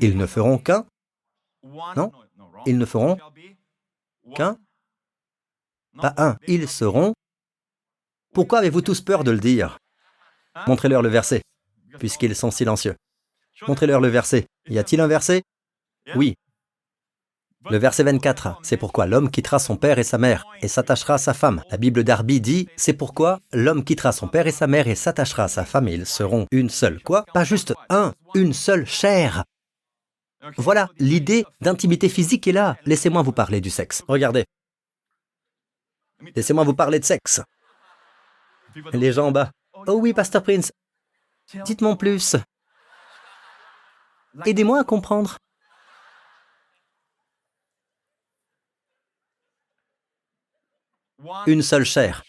Ils ne feront qu'un Non ils ne feront qu'un Pas un, ils seront. Pourquoi avez-vous tous peur de le dire? Montrez-leur le verset, puisqu'ils sont silencieux. Montrez-leur le verset. Y a-t-il un verset? Oui. Le verset 24, c'est pourquoi l'homme quittera son père et sa mère et s'attachera à sa femme. La Bible d'Arby dit, c'est pourquoi l'homme quittera son père et sa mère et s'attachera à sa femme et ils seront une seule. Quoi? Pas juste un, une seule chair. Voilà, l'idée d'intimité physique est là. Laissez-moi vous parler du sexe. Regardez. Laissez-moi vous parler de sexe. Les gens en bas. Oh oui, Pasteur Prince. Dites-moi plus. Aidez-moi à comprendre. Une seule chair.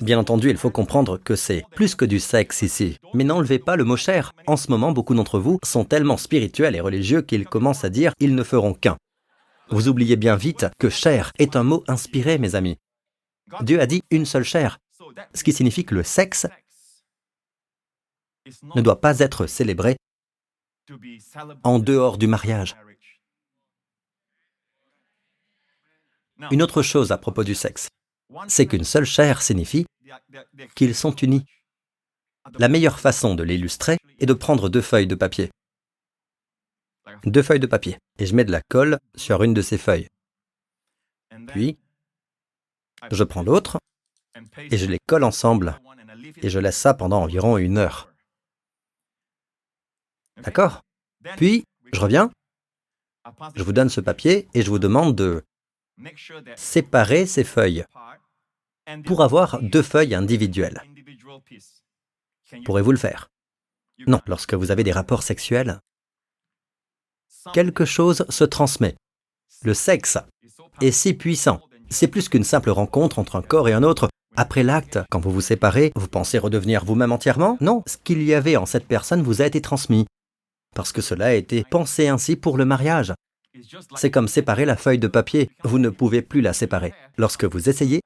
Bien entendu, il faut comprendre que c'est plus que du sexe ici. Mais n'enlevez pas le mot chair. En ce moment, beaucoup d'entre vous sont tellement spirituels et religieux qu'ils commencent à dire ils ne feront qu'un. Vous oubliez bien vite que chair est un mot inspiré, mes amis. Dieu a dit une seule chair, ce qui signifie que le sexe ne doit pas être célébré en dehors du mariage. Une autre chose à propos du sexe, c'est qu'une seule chair signifie qu'ils sont unis. La meilleure façon de l'illustrer est de prendre deux feuilles de papier. Deux feuilles de papier. Et je mets de la colle sur une de ces feuilles. Puis, je prends l'autre et je les colle ensemble et je laisse ça pendant environ une heure. D'accord? Puis, je reviens, je vous donne ce papier et je vous demande de séparer ces feuilles pour avoir deux feuilles individuelles. Pourrez-vous le faire? Non, lorsque vous avez des rapports sexuels, quelque chose se transmet. Le sexe est si puissant. C'est plus qu'une simple rencontre entre un corps et un autre. Après l'acte, quand vous vous séparez, vous pensez redevenir vous-même entièrement? Non, ce qu'il y avait en cette personne vous a été transmis. Parce que cela a été pensé ainsi pour le mariage. C'est comme séparer la feuille de papier. Vous ne pouvez plus la séparer. Lorsque vous essayez,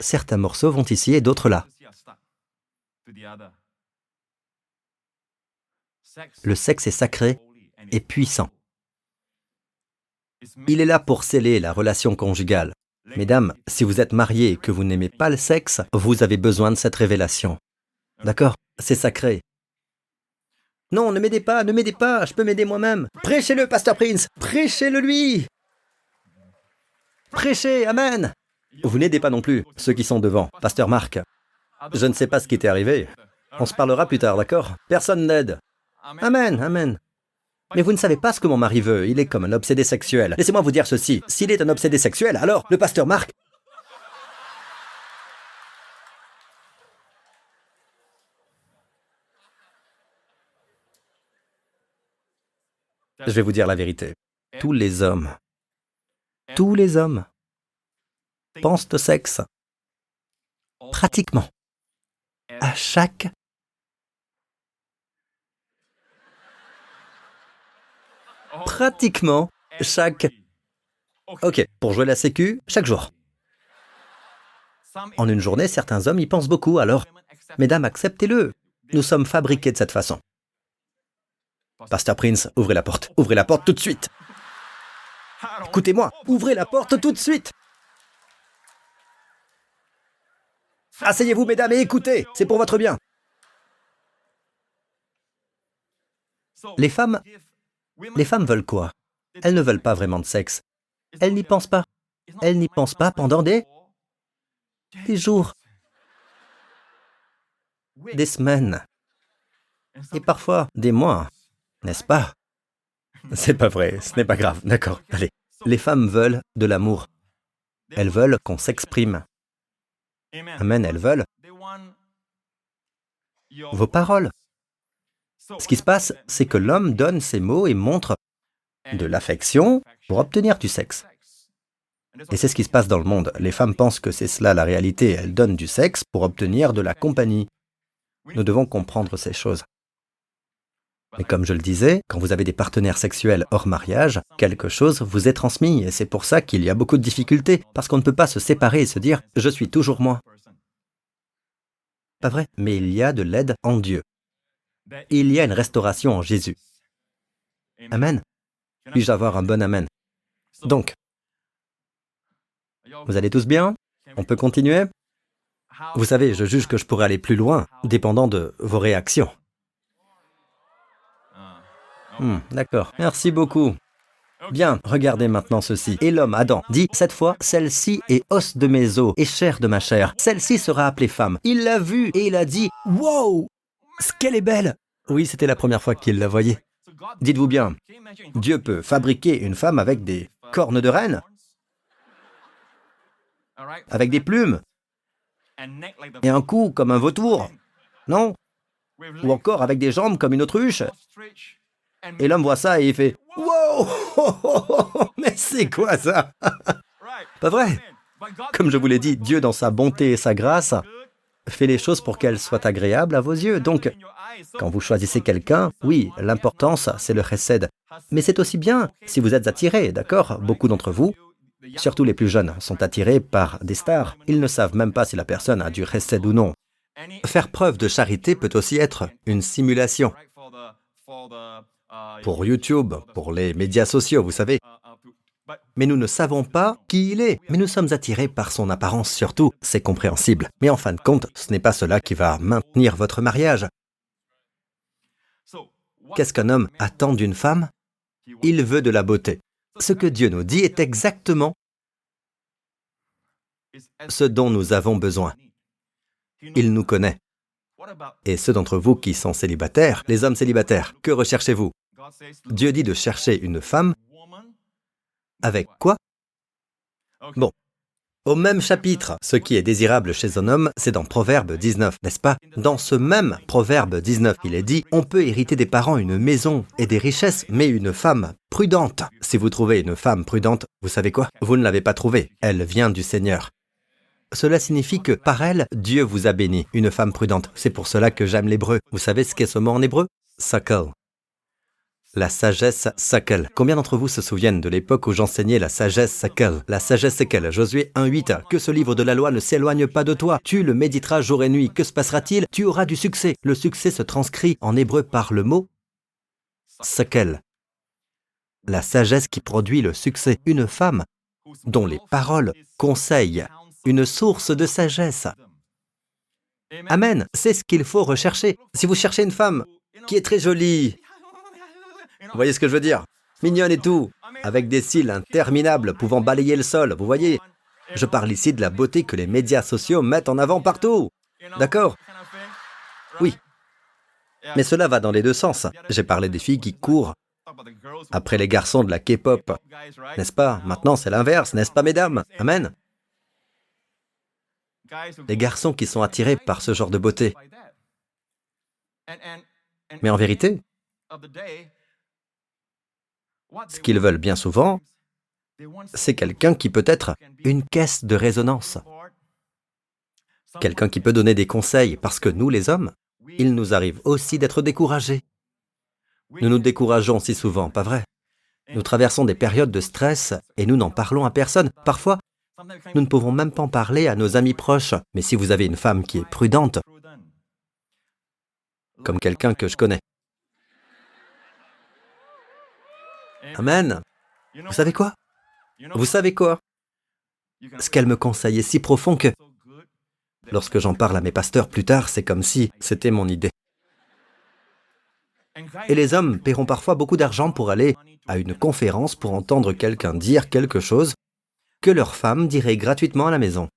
certains morceaux vont ici et d'autres là. Le sexe est sacré et puissant. Il est là pour sceller la relation conjugale. Mesdames, si vous êtes mariées et que vous n'aimez pas le sexe, vous avez besoin de cette révélation. D'accord? C'est sacré. Non, ne m'aidez pas, ne m'aidez pas, je peux m'aider moi-même. Prêchez-le, Pasteur Prince, prêchez-le lui. Prêchez, Amen. Vous n'aidez pas non plus ceux qui sont devant. Pasteur Marc, je ne sais pas ce qui t'est arrivé. On se parlera plus tard, d'accord? Personne n'aide. Amen, Amen. Mais vous ne savez pas ce que mon mari veut, il est comme un obsédé sexuel. Laissez-moi vous dire ceci, s'il est un obsédé sexuel, alors le pasteur Marc... Je vais vous dire la vérité. Tous les hommes, tous les hommes pensent au sexe. Pratiquement. À chaque pratiquement chaque... Ok, pour jouer la sécu, chaque jour. En une journée, certains hommes y pensent beaucoup, alors, mesdames, acceptez-le. Nous sommes fabriqués de cette façon. Pasteur Prince, ouvrez la porte. Ouvrez la porte tout de suite. Écoutez-moi, ouvrez la porte tout de suite. Asseyez-vous, mesdames, et écoutez, c'est pour votre bien. Les femmes, les femmes veulent quoi? Elles ne veulent pas vraiment de sexe. Elles n'y pensent pas. Elles n'y pensent pas pendant des... des jours, des semaines, et parfois des mois, n'est-ce pas? C'est pas vrai, ce n'est pas grave, d'accord, allez. Les femmes veulent de l'amour. Elles veulent qu'on s'exprime. Amen, elles veulent vos paroles. Ce qui se passe, c'est que l'homme donne ses mots et montre de l'affection pour obtenir du sexe. Et c'est ce qui se passe dans le monde. Les femmes pensent que c'est cela la réalité. Elles donnent du sexe pour obtenir de la compagnie. Nous devons comprendre ces choses. Mais comme je le disais, quand vous avez des partenaires sexuels hors mariage, quelque chose vous est transmis et c'est pour ça qu'il y a beaucoup de difficultés, parce qu'on ne peut pas se séparer et se dire ⁇ Je suis toujours moi ⁇ Pas vrai, mais il y a de l'aide en Dieu. Il y a une restauration en Jésus. Amen. Puis-je avoir un bon Amen? Donc, vous allez tous bien? On peut continuer? Vous savez, je juge que je pourrais aller plus loin, dépendant de vos réactions. Hmm, D'accord, merci beaucoup. Bien, regardez maintenant ceci. Et l'homme, Adam, dit, cette fois, celle-ci est os de mes os et chair de ma chair. Celle-ci sera appelée femme. Il l'a vue et il a dit, wow, ce qu'elle est belle. Oui, c'était la première fois qu'il la voyait. Dites-vous bien, Dieu peut fabriquer une femme avec des cornes de reine, avec des plumes et un cou comme un vautour, non? Ou encore avec des jambes comme une autruche. Et l'homme voit ça et il fait Wow Mais c'est quoi ça? Pas vrai? Comme je vous l'ai dit, Dieu, dans sa bonté et sa grâce, fait les choses pour qu'elles soient agréables à vos yeux. Donc, quand vous choisissez quelqu'un, oui, l'importance, c'est le chesed. Mais c'est aussi bien si vous êtes attiré, d'accord? Beaucoup d'entre vous, surtout les plus jeunes, sont attirés par des stars. Ils ne savent même pas si la personne a du chesed ou non. Faire preuve de charité peut aussi être une simulation. Pour YouTube, pour les médias sociaux, vous savez. Mais nous ne savons pas qui il est. Mais nous sommes attirés par son apparence surtout. C'est compréhensible. Mais en fin de compte, ce n'est pas cela qui va maintenir votre mariage. Qu'est-ce qu'un homme attend d'une femme? Il veut de la beauté. Ce que Dieu nous dit est exactement ce dont nous avons besoin. Il nous connaît. Et ceux d'entre vous qui sont célibataires, les hommes célibataires, que recherchez-vous? Dieu dit de chercher une femme avec quoi? Bon. Au même chapitre, ce qui est désirable chez un homme, c'est dans Proverbe 19, n'est-ce pas? Dans ce même Proverbe 19, il est dit, on peut hériter des parents une maison et des richesses, mais une femme prudente. Si vous trouvez une femme prudente, vous savez quoi? Vous ne l'avez pas trouvée, elle vient du Seigneur. Cela signifie que par elle, Dieu vous a béni, une femme prudente. C'est pour cela que j'aime l'hébreu. Vous savez ce qu'est ce mot en hébreu? Sakal. La sagesse Sakel. Combien d'entre vous se souviennent de l'époque où j'enseignais la sagesse Sakel? La sagesse Sakel, Josué 1.8. Que ce livre de la loi ne s'éloigne pas de toi. Tu le méditeras jour et nuit. Que se passera-t-il? Tu auras du succès. Le succès se transcrit en hébreu par le mot Sakel. La sagesse qui produit le succès. Une femme dont les paroles conseillent une source de sagesse. Amen, c'est ce qu'il faut rechercher. Si vous cherchez une femme qui est très jolie, vous voyez ce que je veux dire? Mignonne et tout, avec des cils interminables pouvant balayer le sol, vous voyez? Je parle ici de la beauté que les médias sociaux mettent en avant partout. D'accord? Oui. Mais cela va dans les deux sens. J'ai parlé des filles qui courent après les garçons de la K-pop. N'est-ce pas? Maintenant, c'est l'inverse, n'est-ce pas, mesdames? Amen les garçons qui sont attirés par ce genre de beauté. Mais en vérité, ce qu'ils veulent bien souvent, c'est quelqu'un qui peut être une caisse de résonance. Quelqu'un qui peut donner des conseils, parce que nous, les hommes, il nous arrive aussi d'être découragés. Nous nous décourageons si souvent, pas vrai? Nous traversons des périodes de stress et nous n'en parlons à personne. Parfois, nous ne pouvons même pas en parler à nos amis proches. Mais si vous avez une femme qui est prudente, comme quelqu'un que je connais, Amen. Vous savez quoi? Vous savez quoi? Ce qu'elle me conseille est si profond que lorsque j'en parle à mes pasteurs plus tard, c'est comme si c'était mon idée. Et les hommes paieront parfois beaucoup d'argent pour aller à une conférence pour entendre quelqu'un dire quelque chose que leur femme dirait gratuitement à la maison.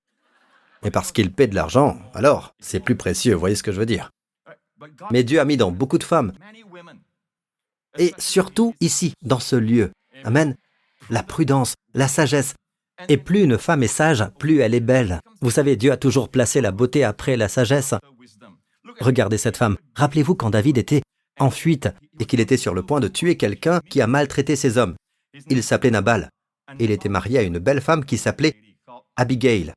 Et parce qu'ils paient de l'argent, alors c'est plus précieux, voyez ce que je veux dire. Mais Dieu a mis dans beaucoup de femmes, et surtout ici, dans ce lieu, Amen, la prudence, la sagesse. Et plus une femme est sage, plus elle est belle. Vous savez, Dieu a toujours placé la beauté après la sagesse. Regardez cette femme. Rappelez-vous quand David était en fuite et qu'il était sur le point de tuer quelqu'un qui a maltraité ses hommes. Il s'appelait Nabal. Il était marié à une belle femme qui s'appelait Abigail.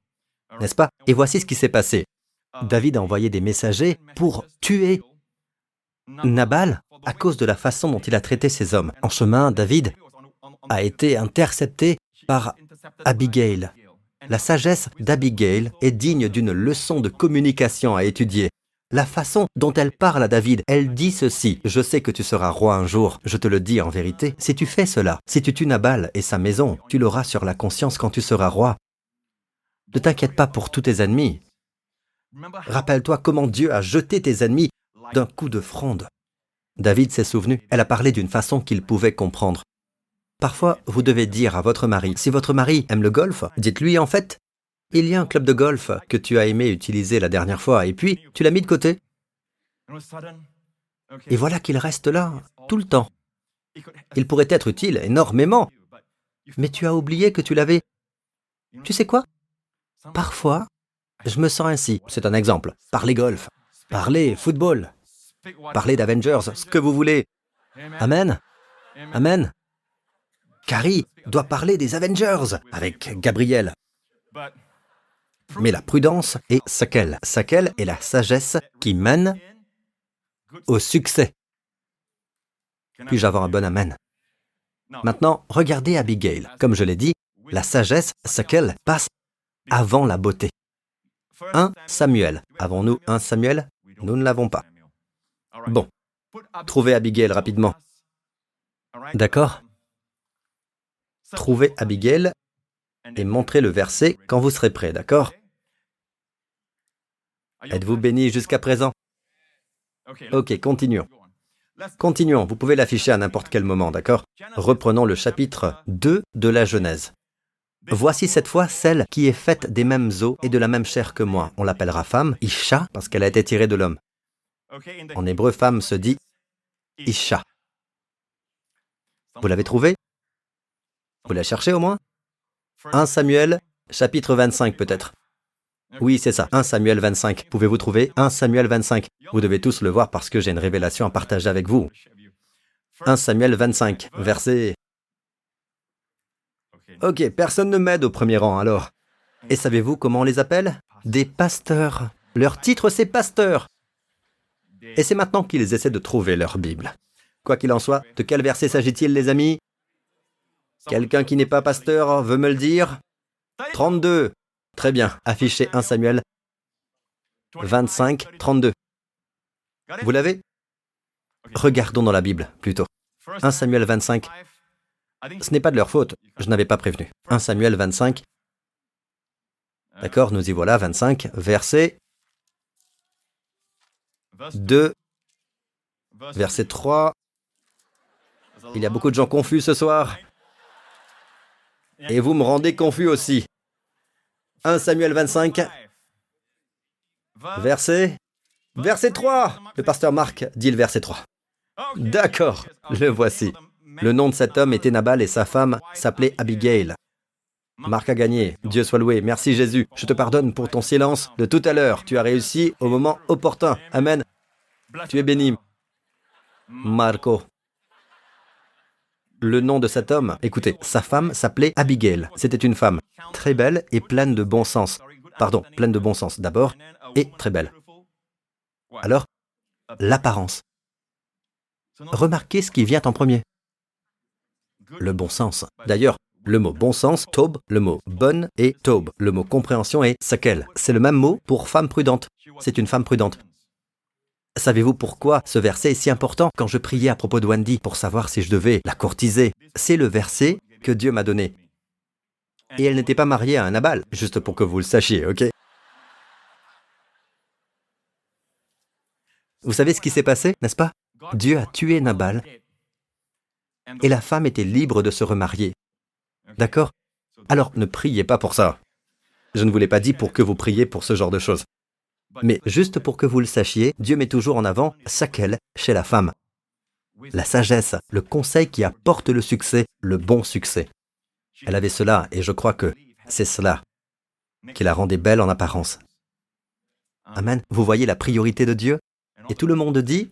N'est-ce pas? Et voici ce qui s'est passé. David a envoyé des messagers pour tuer Nabal à cause de la façon dont il a traité ses hommes. En chemin, David a été intercepté par Abigail. La sagesse d'Abigail est digne d'une leçon de communication à étudier. la façon dont elle parle à David, elle dit ceci, je sais que tu seras roi un jour, je te le dis en vérité, si tu fais cela, si tu tues Nabal et sa maison, tu l'auras sur la conscience quand tu seras roi. Ne t'inquiète pas pour tous tes ennemis. Rappelle-toi comment Dieu a jeté tes ennemis d'un coup de fronde. David s'est souvenu, elle a parlé d'une façon qu'il pouvait comprendre. Parfois, vous devez dire à votre mari, si votre mari aime le golf, dites-lui en fait, il y a un club de golf que tu as aimé utiliser la dernière fois, et puis tu l'as mis de côté. Et voilà qu'il reste là, tout le temps. Il pourrait être utile énormément, mais tu as oublié que tu l'avais. Tu sais quoi? Parfois, je me sens ainsi. C'est un exemple. Parlez golf, parlez football, parlez d'Avengers, ce que vous voulez. Amen. Amen. Carrie doit parler des Avengers avec Gabriel. Mais la prudence est Sakel. Sakel est la sagesse qui mène au succès. Puis-je avoir un bon Amen? Maintenant, regardez Abigail. Comme je l'ai dit, la sagesse, Sakel, passe avant la beauté. 1 Samuel. Avons-nous un Samuel? Nous ne l'avons pas. Bon, trouvez Abigail rapidement. D'accord Trouvez Abigail et montrez le verset quand vous serez prêt, d'accord? Êtes-vous béni jusqu'à présent? Ok, continuons. Continuons, vous pouvez l'afficher à n'importe quel moment, d'accord? Reprenons le chapitre 2 de la Genèse. Voici cette fois celle qui est faite des mêmes os et de la même chair que moi. On l'appellera femme, Isha, parce qu'elle a été tirée de l'homme. En hébreu, femme se dit Isha. Vous l'avez trouvé Vous la cherchez au moins? 1 Samuel, chapitre 25 peut-être. Oui, c'est ça, 1 Samuel 25. Pouvez-vous trouver 1 Samuel 25 Vous devez tous le voir parce que j'ai une révélation à partager avec vous. 1 Samuel 25, verset Ok, personne ne m'aide au premier rang alors. Et savez-vous comment on les appelle? Des pasteurs. Leur titre, c'est pasteur. Et c'est maintenant qu'ils essaient de trouver leur Bible. Quoi qu'il en soit, de quel verset s'agit-il, les amis? Quelqu'un qui n'est pas pasteur veut me le dire? 32. Très bien, affiché 1 Samuel 25, 32. Vous l'avez? Regardons dans la Bible, plutôt. 1 Samuel 25, ce n'est pas de leur faute, je n'avais pas prévenu. 1 Samuel 25. D'accord, nous y voilà, 25, verset 2, verset 3. Il y a beaucoup de gens confus ce soir. Et vous me rendez confus aussi. 1 Samuel 25, verset... Verset 3 Le pasteur Marc dit le verset 3. D'accord, le voici. Le nom de cet homme était Nabal et sa femme s'appelait Abigail. Marc a gagné. Dieu soit loué. Merci Jésus. Je te pardonne pour ton silence de tout à l'heure. Tu as réussi au moment opportun. Amen. Tu es béni. Marco. Le nom de cet homme, écoutez, sa femme s'appelait Abigail. C'était une femme très belle et pleine de bon sens. Pardon, pleine de bon sens d'abord, et très belle. Alors, l'apparence. Remarquez ce qui vient en premier le bon sens. D'ailleurs, le mot bon sens, taube, le mot bonne et taube. Le mot compréhension est sakel. C'est le même mot pour femme prudente. C'est une femme prudente. Savez-vous pourquoi ce verset est si important? Quand je priais à propos de Wendy pour savoir si je devais la courtiser C'est le verset que Dieu m'a donné. Et elle n'était pas mariée à un Nabal, juste pour que vous le sachiez, ok? Vous savez ce qui s'est passé, n'est-ce pas? Dieu a tué Nabal et la femme était libre de se remarier. D'accord Alors ne priez pas pour ça. Je ne vous l'ai pas dit pour que vous priez pour ce genre de choses. Mais juste pour que vous le sachiez, Dieu met toujours en avant Sakel chez la femme. La sagesse, le conseil qui apporte le succès, le bon succès. Elle avait cela et je crois que c'est cela qui la rendait belle en apparence. Amen. Vous voyez la priorité de Dieu? Et tout le monde dit,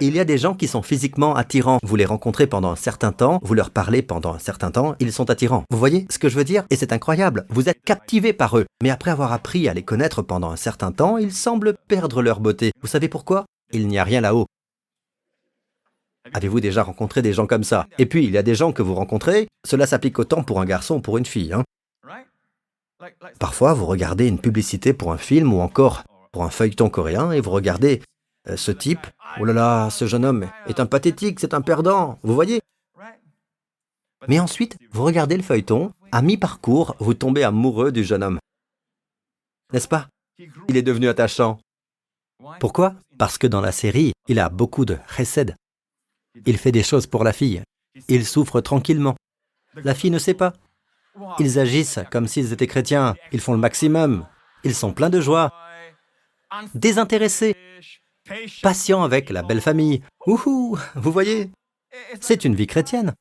il y a des gens qui sont physiquement attirants. Vous les rencontrez pendant un certain temps, vous leur parlez pendant un certain temps, ils sont attirants. Vous voyez ce que je veux dire? Et c'est incroyable. Vous êtes captivé par eux. Mais après avoir appris à les connaître pendant un certain temps, ils semblent perdre leur beauté. Vous savez pourquoi? Il n'y a rien là-haut. Avez-vous déjà rencontré des gens comme ça? Et puis, il y a des gens que vous rencontrez, cela s'applique autant pour un garçon ou pour une fille. Hein. Parfois, vous regardez une publicité pour un film ou encore pour un feuilleton coréen et vous regardez ce type. Oh là là, ce jeune homme est un pathétique, c'est un perdant, vous voyez Mais ensuite, vous regardez le feuilleton, à mi-parcours, vous tombez amoureux du jeune homme. N'est-ce pas? Il est devenu attachant. Pourquoi? Parce que dans la série, il a beaucoup de chesed. Il fait des choses pour la fille. Il souffre tranquillement. La fille ne sait pas. Ils agissent comme s'ils étaient chrétiens. Ils font le maximum. Ils sont pleins de joie. Désintéressés. Patients avec la belle famille. Ouhou, vous voyez C'est une vie chrétienne.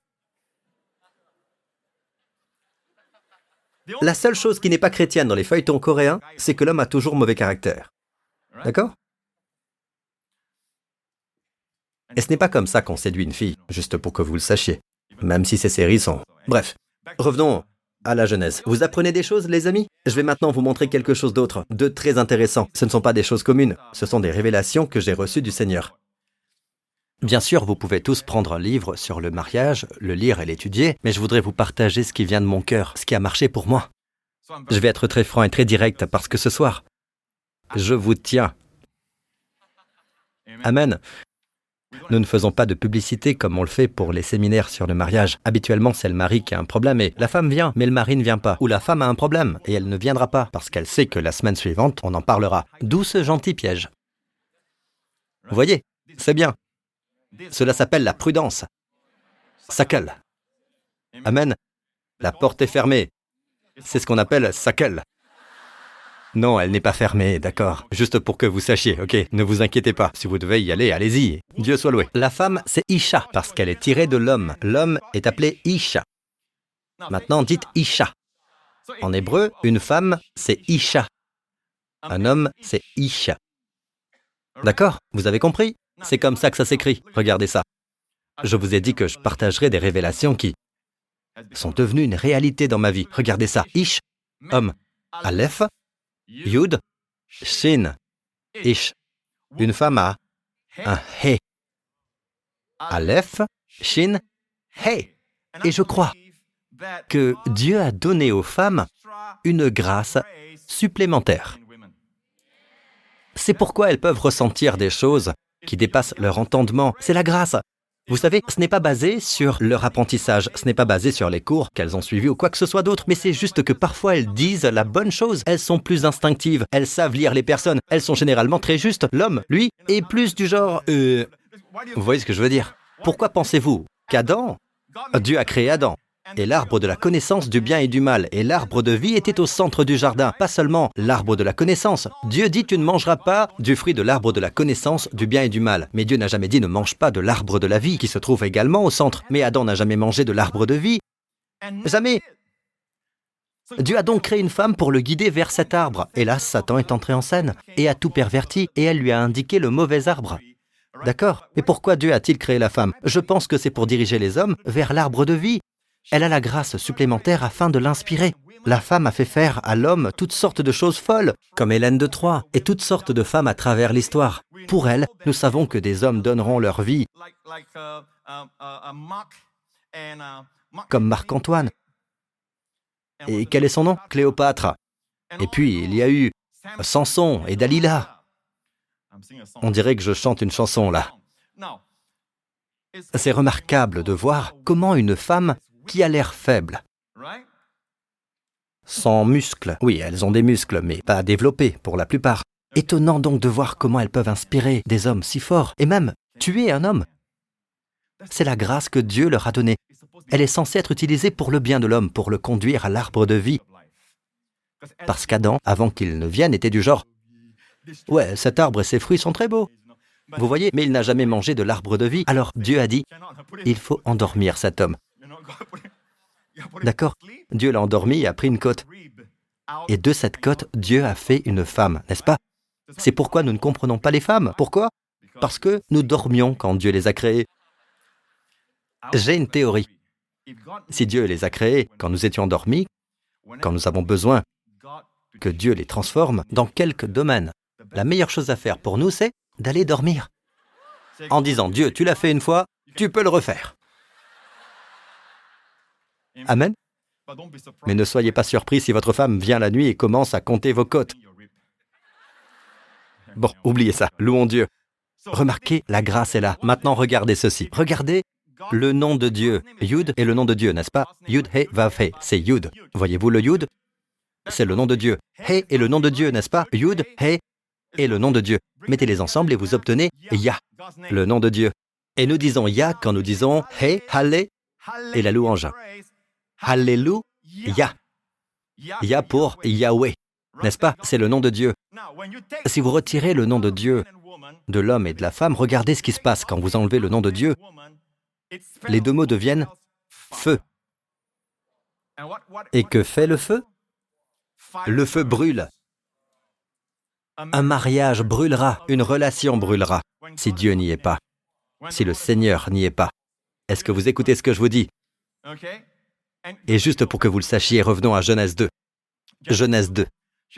La seule chose qui n'est pas chrétienne dans les feuilletons coréens, c'est que l'homme a toujours mauvais caractère. D'accord? Et ce n'est pas comme ça qu'on séduit une fille, juste pour que vous le sachiez. Même si ces séries sont... Bref, revenons à la Genèse. Vous apprenez des choses, les amis? Je vais maintenant vous montrer quelque chose d'autre, de très intéressant. Ce ne sont pas des choses communes, ce sont des révélations que j'ai reçues du Seigneur. Bien sûr, vous pouvez tous prendre un livre sur le mariage, le lire et l'étudier, mais je voudrais vous partager ce qui vient de mon cœur, ce qui a marché pour moi. Je vais être très franc et très direct parce que ce soir, je vous tiens. Amen. Nous ne faisons pas de publicité comme on le fait pour les séminaires sur le mariage. Habituellement, c'est le mari qui a un problème et la femme vient, mais le mari ne vient pas. Ou la femme a un problème et elle ne viendra pas parce qu'elle sait que la semaine suivante, on en parlera. D'où ce gentil piège. Vous voyez, c'est bien. Cela s'appelle la prudence. Sakel. Amen. La porte est fermée. C'est ce qu'on appelle sakel. Non, elle n'est pas fermée, d'accord. Juste pour que vous sachiez, ok Ne vous inquiétez pas. Si vous devez y aller, allez-y. Dieu soit loué. La femme, c'est Isha, parce qu'elle est tirée de l'homme. L'homme est appelé Isha. Maintenant, dites Isha. En hébreu, une femme, c'est Isha. Un homme, c'est Isha. D'accord? Vous avez compris? C'est comme ça que ça s'écrit. Regardez ça. Je vous ai dit que je partagerai des révélations qui sont devenues une réalité dans ma vie. Regardez ça. Ish, homme. Aleph, Yud, Shin, Ish. Une femme a un He. Aleph, Shin, He. Et je crois que Dieu a donné aux femmes une grâce supplémentaire. C'est pourquoi elles peuvent ressentir des choses qui dépassent leur entendement. C'est la grâce. Vous savez, ce n'est pas basé sur leur apprentissage, ce n'est pas basé sur les cours qu'elles ont suivis ou quoi que ce soit d'autre, mais c'est juste que parfois elles disent la bonne chose, elles sont plus instinctives, elles savent lire les personnes, elles sont généralement très justes. L'homme, lui, est plus du genre... Euh... Vous voyez ce que je veux dire? Pourquoi pensez-vous qu'Adam, Dieu a créé Adam? Et l'arbre de la connaissance du bien et du mal, et l'arbre de vie était au centre du jardin, pas seulement l'arbre de la connaissance. Dieu dit tu ne mangeras pas du fruit de l'arbre de la connaissance du bien et du mal. Mais Dieu n'a jamais dit ne mange pas de l'arbre de la vie, qui se trouve également au centre. Mais Adam n'a jamais mangé de l'arbre de vie. Jamais. Dieu a donc créé une femme pour le guider vers cet arbre. Là, Satan est entré en scène et a tout perverti, et elle lui a indiqué le mauvais arbre. D'accord? Mais pourquoi Dieu a-t-il créé la femme? Je pense que c'est pour diriger les hommes vers l'arbre de vie. Elle a la grâce supplémentaire afin de l'inspirer. La femme a fait faire à l'homme toutes sortes de choses folles, comme Hélène de Troie, et toutes sortes de femmes à travers l'histoire. Pour elle, nous savons que des hommes donneront leur vie, comme Marc-Antoine. Et quel est son nom? Cléopâtre. Et puis, il y a eu Samson et Dalila. On dirait que je chante une chanson là. C'est remarquable de voir comment une femme qui a l'air faible, sans muscles, oui, elles ont des muscles, mais pas développés pour la plupart. Étonnant donc de voir comment elles peuvent inspirer des hommes si forts, et même tuer un homme. C'est la grâce que Dieu leur a donnée. Elle est censée être utilisée pour le bien de l'homme, pour le conduire à l'arbre de vie. Parce qu'Adam, avant qu'il ne vienne, était du genre Ouais, cet arbre et ses fruits sont très beaux. Vous voyez, mais il n'a jamais mangé de l'arbre de vie. Alors Dieu a dit Il faut endormir cet homme. D'accord Dieu l'a endormi et a pris une côte. Et de cette côte, Dieu a fait une femme, n'est-ce pas? C'est pourquoi nous ne comprenons pas les femmes. Pourquoi? Parce que nous dormions quand Dieu les a créées. J'ai une théorie. Si Dieu les a créées quand nous étions endormis, quand nous avons besoin que Dieu les transforme dans quelques domaines, la meilleure chose à faire pour nous, c'est d'aller dormir. En disant Dieu, tu l'as fait une fois, tu peux le refaire. Amen. Mais ne soyez pas surpris si votre femme vient la nuit et commence à compter vos côtes. Bon, oubliez ça, louons Dieu. Remarquez, la grâce est là. Maintenant, regardez ceci. Regardez le nom de Dieu. Yud est le nom de Dieu, n'est-ce pas? Yud, He, Vav, He. C'est Yud. Voyez-vous le Yud? C'est le nom de Dieu. He est le nom de Dieu, n'est-ce pas? Yud, He est le nom de Dieu. Mettez-les ensemble et vous obtenez Yah, le nom de Dieu. Et nous disons Yah quand nous disons He, Hallé et la louange. Alléluia. Yah pour Yahweh. N'est-ce pas? C'est le nom de Dieu. Si vous retirez le nom de Dieu de l'homme et de la femme, regardez ce qui se passe quand vous enlevez le nom de Dieu. Les deux mots deviennent feu. Et que fait le feu? Le feu brûle. Un mariage brûlera, une relation brûlera, si Dieu n'y est pas, si le Seigneur n'y est pas. Est-ce que vous écoutez ce que je vous dis? Et juste pour que vous le sachiez, revenons à Genèse 2. Genèse 2.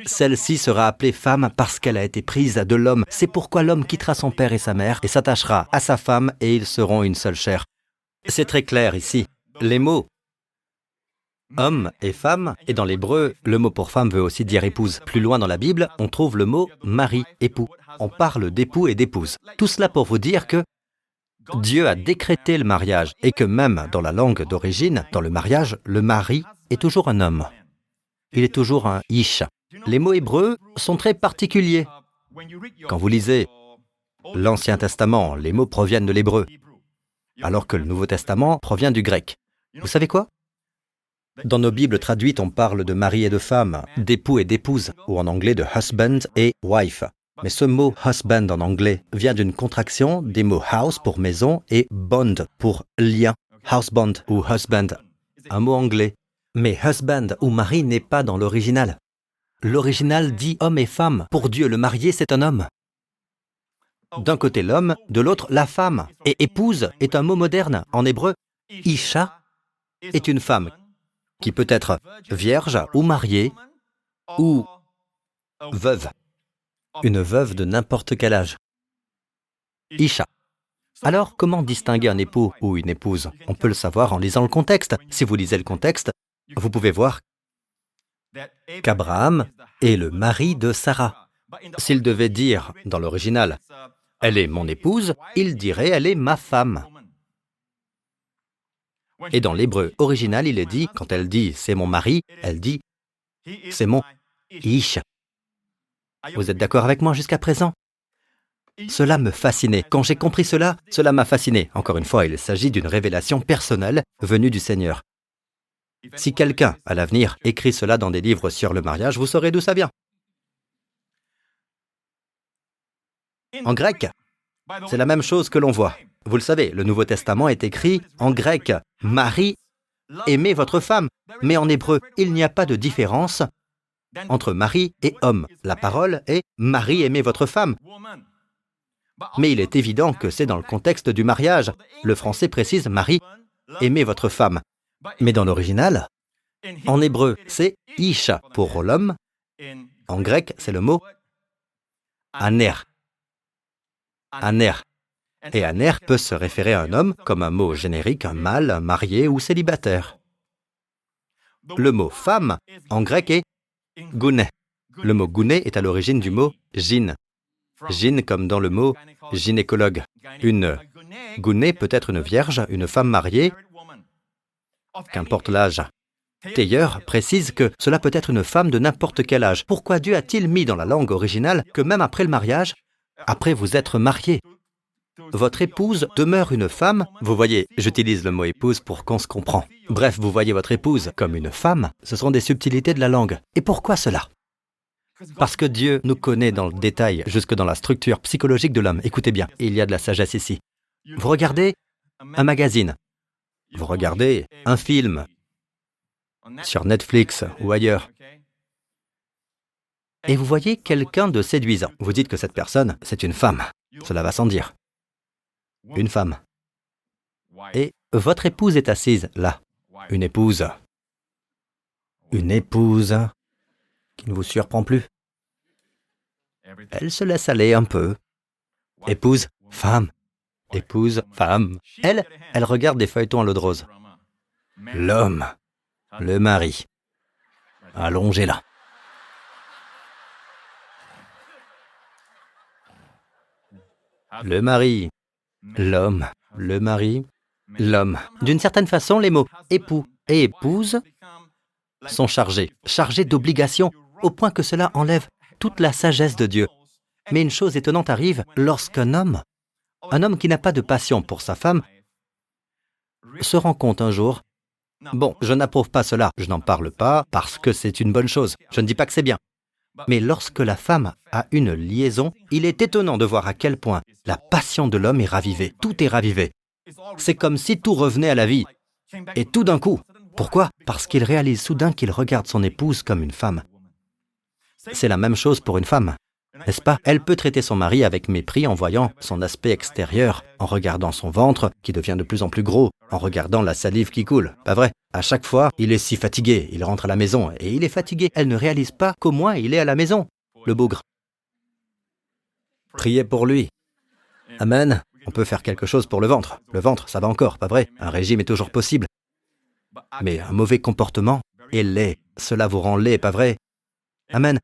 Celle-ci sera appelée femme parce qu'elle a été prise de l'homme. C'est pourquoi l'homme quittera son père et sa mère et s'attachera à sa femme et ils seront une seule chair. C'est très clair ici. Les mots homme et femme, et dans l'hébreu, le mot pour femme veut aussi dire épouse. Plus loin dans la Bible, on trouve le mot mari, époux. On parle d'époux et d'épouse. Tout cela pour vous dire que Dieu a décrété le mariage et que même dans la langue d'origine, dans le mariage, le mari est toujours un homme. Il est toujours un ish. Les mots hébreux sont très particuliers. Quand vous lisez l'Ancien Testament, les mots proviennent de l'hébreu, alors que le Nouveau Testament provient du grec. Vous savez quoi? Dans nos Bibles traduites, on parle de mari et de femme, d'époux et d'épouse, ou en anglais de husband et wife. Mais ce mot husband en anglais vient d'une contraction des mots house pour maison et bond pour lien. Houseband ou husband, un mot anglais. Mais husband ou mari n'est pas dans l'original. L'original dit homme et femme. Pour Dieu, le marié, c'est un homme. D'un côté l'homme, de l'autre la femme. Et épouse est un mot moderne. En hébreu, Isha est une femme qui peut être vierge ou mariée ou veuve. Une veuve de n'importe quel âge. Isha. Alors, comment distinguer un époux ou une épouse? On peut le savoir en lisant le contexte. Si vous lisez le contexte, vous pouvez voir qu'Abraham est le mari de Sarah. S'il devait dire, dans l'original, elle est mon épouse, il dirait elle est ma femme. Et dans l'hébreu original, il est dit, quand elle dit c'est mon mari, elle dit c'est mon ish. Vous êtes d'accord avec moi jusqu'à présent? Cela me fascinait. Quand j'ai compris cela, cela m'a fasciné. Encore une fois, il s'agit d'une révélation personnelle venue du Seigneur. Si quelqu'un, à l'avenir, écrit cela dans des livres sur le mariage, vous saurez d'où ça vient. En grec, c'est la même chose que l'on voit. Vous le savez, le Nouveau Testament est écrit en grec. Marie, aimez votre femme. Mais en hébreu, il n'y a pas de différence entre mari et homme. La parole est Marie, aimez votre femme. Mais il est évident que c'est dans le contexte du mariage. Le français précise Marie, aimez votre femme. Mais dans l'original, en hébreu, c'est Isha pour l'homme. En grec, c'est le mot aner. Aner. Et aner peut se référer à un homme comme un mot générique, un mâle, un marié ou célibataire. Le mot femme en grec est gune. Le mot gune est à l'origine du mot gyn. Gyn comme dans le mot gynécologue. Une gune peut être une vierge, une femme mariée, qu'importe l'âge. Taylor précise que cela peut être une femme de n'importe quel âge. Pourquoi Dieu a-t-il mis dans la langue originale que même après le mariage, après vous être marié, votre épouse demeure une femme Vous voyez, j'utilise le mot épouse pour qu'on se comprend. Bref, vous voyez votre épouse comme une femme, ce sont des subtilités de la langue. Et pourquoi cela? Parce que Dieu nous connaît dans le détail, jusque dans la structure psychologique de l'homme. Écoutez bien, il y a de la sagesse ici. Vous regardez un magazine, vous regardez un film sur Netflix ou ailleurs, et vous voyez quelqu'un de séduisant. Vous dites que cette personne, c'est une femme. Cela va sans dire. Une femme. Et votre épouse est assise là. Une épouse. Une épouse qui ne vous surprend plus. Elle se laisse aller un peu. Épouse, femme. Épouse, femme. Elle, elle regarde des feuilletons à l'eau de rose. L'homme, le mari, allongé là. le mari, l'homme, le mari, l'homme. D'une certaine façon, les mots époux et épouse sont chargés, chargés d'obligations, au point que cela enlève toute la sagesse de Dieu. Mais une chose étonnante arrive lorsqu'un homme, un homme qui n'a pas de passion pour sa femme, se rend compte un jour, bon, je n'approuve pas cela, je n'en parle pas parce que c'est une bonne chose, je ne dis pas que c'est bien. Mais lorsque la femme a une liaison, il est étonnant de voir à quel point la passion de l'homme est ravivée, tout est ravivé. C'est comme si tout revenait à la vie. Et tout d'un coup. Pourquoi? Parce qu'il réalise soudain qu'il regarde son épouse comme une femme. C'est la même chose pour une femme, n'est-ce pas? Elle peut traiter son mari avec mépris en voyant son aspect extérieur, en regardant son ventre qui devient de plus en plus gros, en regardant la salive qui coule. Pas vrai À chaque fois, il est si fatigué, il rentre à la maison et il est fatigué. Elle ne réalise pas qu'au moins il est à la maison, le bougre. Priez pour lui. Amen. On peut faire quelque chose pour le ventre. Le ventre, ça va encore, pas vrai Un régime est toujours possible. Mais un mauvais comportement est laid. Cela vous rend laid, pas vrai? Amen.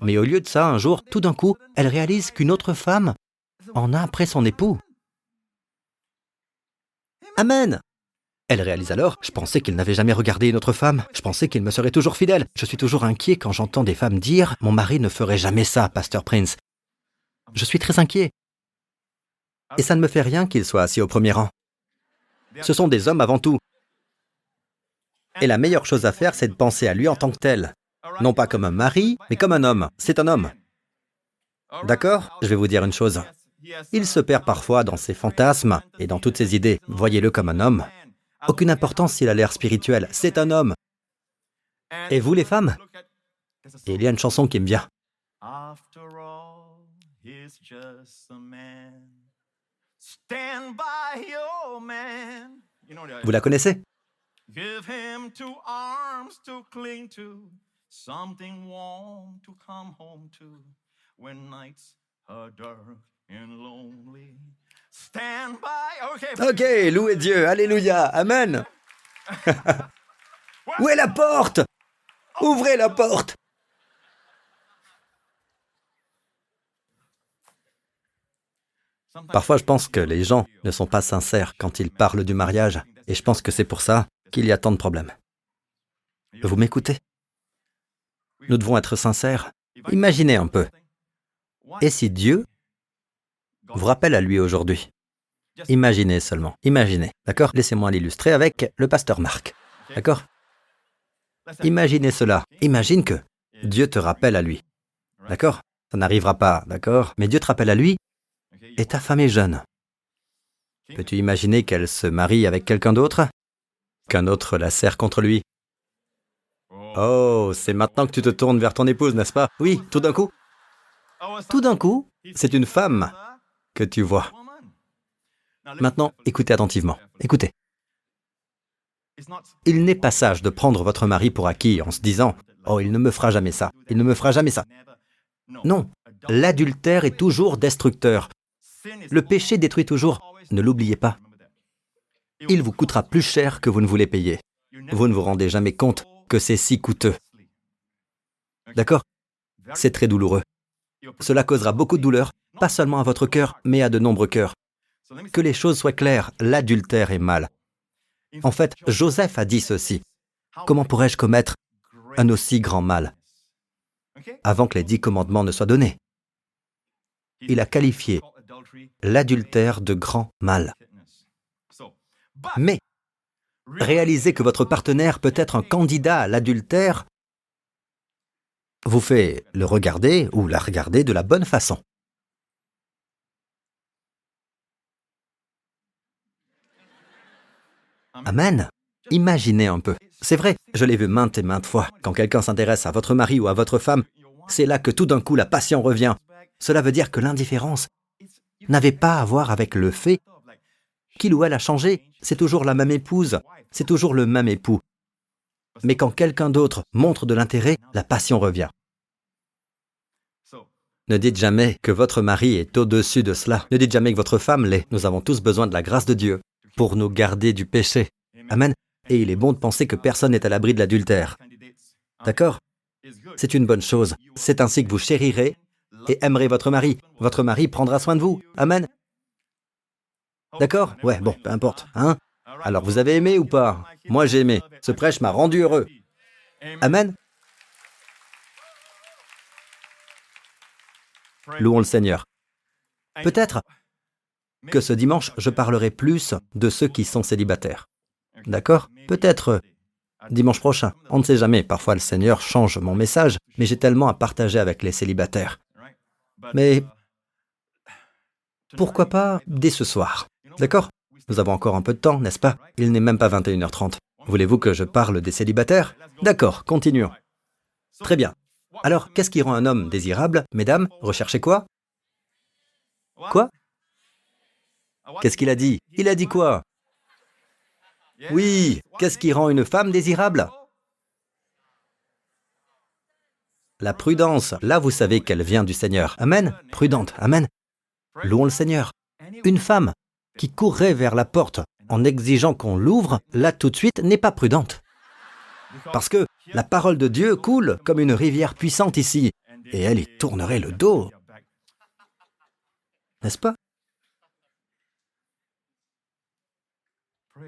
Mais au lieu de ça, un jour, tout d'un coup, elle réalise qu'une autre femme en a après son époux. Amen. Elle réalise alors, je pensais qu'il n'avait jamais regardé une autre femme, je pensais qu'il me serait toujours fidèle. Je suis toujours inquiet quand j'entends des femmes dire, mon mari ne ferait jamais ça, Pasteur Prince. Je suis très inquiet. Et ça ne me fait rien qu'il soit assis au premier rang. Ce sont des hommes avant tout. Et la meilleure chose à faire, c'est de penser à lui en tant que tel. Non pas comme un mari, mais comme un homme. C'est un homme. D'accord? Je vais vous dire une chose. Il se perd parfois dans ses fantasmes et dans toutes ses idées. Voyez-le comme un homme. Aucune importance s'il a l'air spirituel. C'est un homme. Et vous les femmes? Il y a une chanson qui me vient. Vous la connaissez? Stand by. Ok, louez Dieu, Alléluia, Amen. Où est la porte? Ouvrez la porte Parfois, je pense que les gens ne sont pas sincères quand ils parlent du mariage, et je pense que c'est pour ça qu'il y a tant de problèmes. Vous m'écoutez? Nous devons être sincères. Imaginez un peu. Et si Dieu vous rappelle à lui aujourd'hui Imaginez seulement, imaginez. D'accord? Laissez-moi l'illustrer avec le pasteur Marc. D'accord? Imaginez cela. Imagine que Dieu te rappelle à lui. D'accord? Ça n'arrivera pas, d'accord? Mais Dieu te rappelle à lui et ta femme est jeune. Peux-tu imaginer qu'elle se marie avec quelqu'un d'autre? Qu'un autre la serre contre lui? Oh, c'est maintenant que tu te tournes vers ton épouse, n'est-ce pas? Oui, tout d'un coup. Tout d'un coup, c'est une femme que tu vois. Maintenant, écoutez attentivement. Écoutez. Il n'est pas sage de prendre votre mari pour acquis en se disant Oh, il ne me fera jamais ça, il ne me fera jamais ça. Non, l'adultère est toujours destructeur. Le péché détruit toujours, ne l'oubliez pas. Il vous coûtera plus cher que vous ne voulez payer. Vous ne vous rendez jamais compte que c'est si coûteux. D'accord? C'est très douloureux. Cela causera beaucoup de douleur, pas seulement à votre cœur, mais à de nombreux cœurs. Que les choses soient claires, l'adultère est mal. En fait, Joseph a dit ceci. Comment pourrais-je commettre un aussi grand mal avant que les dix commandements ne soient donnés? Il a qualifié l'adultère de grand mal. Mais réalisez que votre partenaire peut être un candidat à l'adultère vous fait le regarder ou la regarder de la bonne façon. Amen. Imaginez un peu. C'est vrai, je l'ai vu maintes et maintes fois. Quand quelqu'un s'intéresse à votre mari ou à votre femme, c'est là que tout d'un coup la passion revient. Cela veut dire que l'indifférence n'avait pas à voir avec le fait qu'il ou elle a changé. C'est toujours la même épouse, c'est toujours le même époux. Mais quand quelqu'un d'autre montre de l'intérêt, la passion revient. Ne dites jamais que votre mari est au-dessus de cela. Ne dites jamais que votre femme l'est. Nous avons tous besoin de la grâce de Dieu pour nous garder du péché. Amen. Et il est bon de penser que personne n'est à l'abri de l'adultère. D'accord? C'est une bonne chose. C'est ainsi que vous chérirez et aimerez votre mari. Votre mari prendra soin de vous. Amen. D'accord? Ouais, bon, peu importe. Hein Alors vous avez aimé ou pas? Moi j'ai aimé. Ce prêche m'a rendu heureux. Amen. Louons le Seigneur. Peut-être que ce dimanche, je parlerai plus de ceux qui sont célibataires. D'accord? Peut-être dimanche prochain. On ne sait jamais, parfois le Seigneur change mon message, mais j'ai tellement à partager avec les célibataires. Mais pourquoi pas dès ce soir? D'accord? Nous avons encore un peu de temps, n'est-ce pas? Il n'est même pas 21h30. Voulez-vous que je parle des célibataires? D'accord, continuons. Très bien. Alors, qu'est-ce qui rend un homme désirable Mesdames, recherchez quoi? Quoi? Qu'est-ce qu'il a dit? Il a dit quoi? Oui, qu'est-ce qui rend une femme désirable? La prudence. Là, vous savez qu'elle vient du Seigneur. Amen. Prudente. Amen. Louons le Seigneur. Une femme qui courrait vers la porte en exigeant qu'on l'ouvre, là tout de suite, n'est pas prudente. Parce que la parole de Dieu coule comme une rivière puissante ici, et elle y tournerait le dos. N'est-ce pas?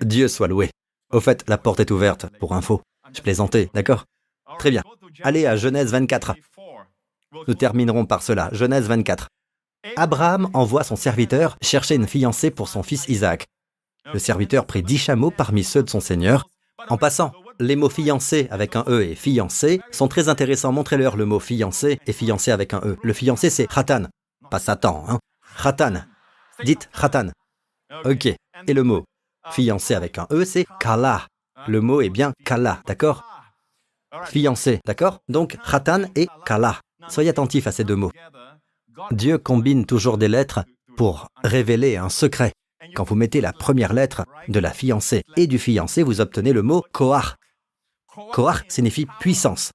Dieu soit loué. Au fait, la porte est ouverte, pour info. Je plaisantais, d'accord? Très bien. Allez à Genèse 24. Nous terminerons par cela. Genèse 24. Abraham envoie son serviteur chercher une fiancée pour son fils Isaac. Le serviteur prit dix chameaux parmi ceux de son seigneur. En passant, les mots fiancé avec un E et fiancé sont très intéressants. Montrez-leur le mot fiancé et fiancé avec un E. Le fiancé, c'est Khatan, pas Satan, hein. Khatan. Dites Khatan. Ok. Et le mot fiancé avec un E, c'est Kala. Le mot est bien Kala, d'accord? Fiancé, d'accord? Donc Khatan et Kala. Soyez attentifs à ces deux mots. Dieu combine toujours des lettres pour révéler un secret. Quand vous mettez la première lettre de la fiancée et du fiancé, vous obtenez le mot Koach. Koach signifie puissance,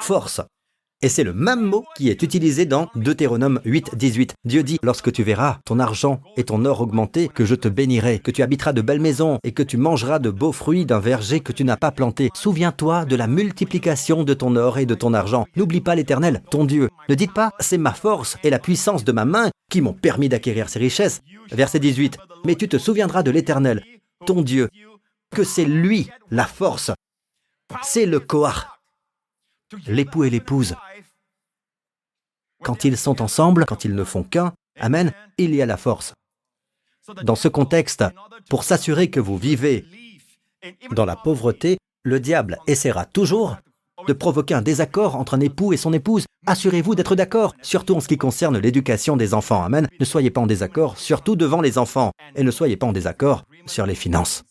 force. Et c'est le même mot qui est utilisé dans Deutéronome 8, 18. Dieu dit, lorsque tu verras ton argent et ton or augmenter, que je te bénirai, que tu habiteras de belles maisons et que tu mangeras de beaux fruits d'un verger que tu n'as pas planté. Souviens-toi de la multiplication de ton or et de ton argent. N'oublie pas l'Éternel, ton Dieu. Ne dites pas, c'est ma force et la puissance de ma main qui m'ont permis d'acquérir ces richesses. Verset 18. Mais tu te souviendras de l'Éternel, ton Dieu, que c'est lui la force. C'est le Koach l'époux et l'épouse. Quand ils sont ensemble, quand ils ne font qu'un, Amen, il y a la force. Dans ce contexte, pour s'assurer que vous vivez dans la pauvreté, le diable essaiera toujours de provoquer un désaccord entre un époux et son épouse. Assurez-vous d'être d'accord, surtout en ce qui concerne l'éducation des enfants. Amen. Ne soyez pas en désaccord, surtout devant les enfants. Et ne soyez pas en désaccord sur les finances.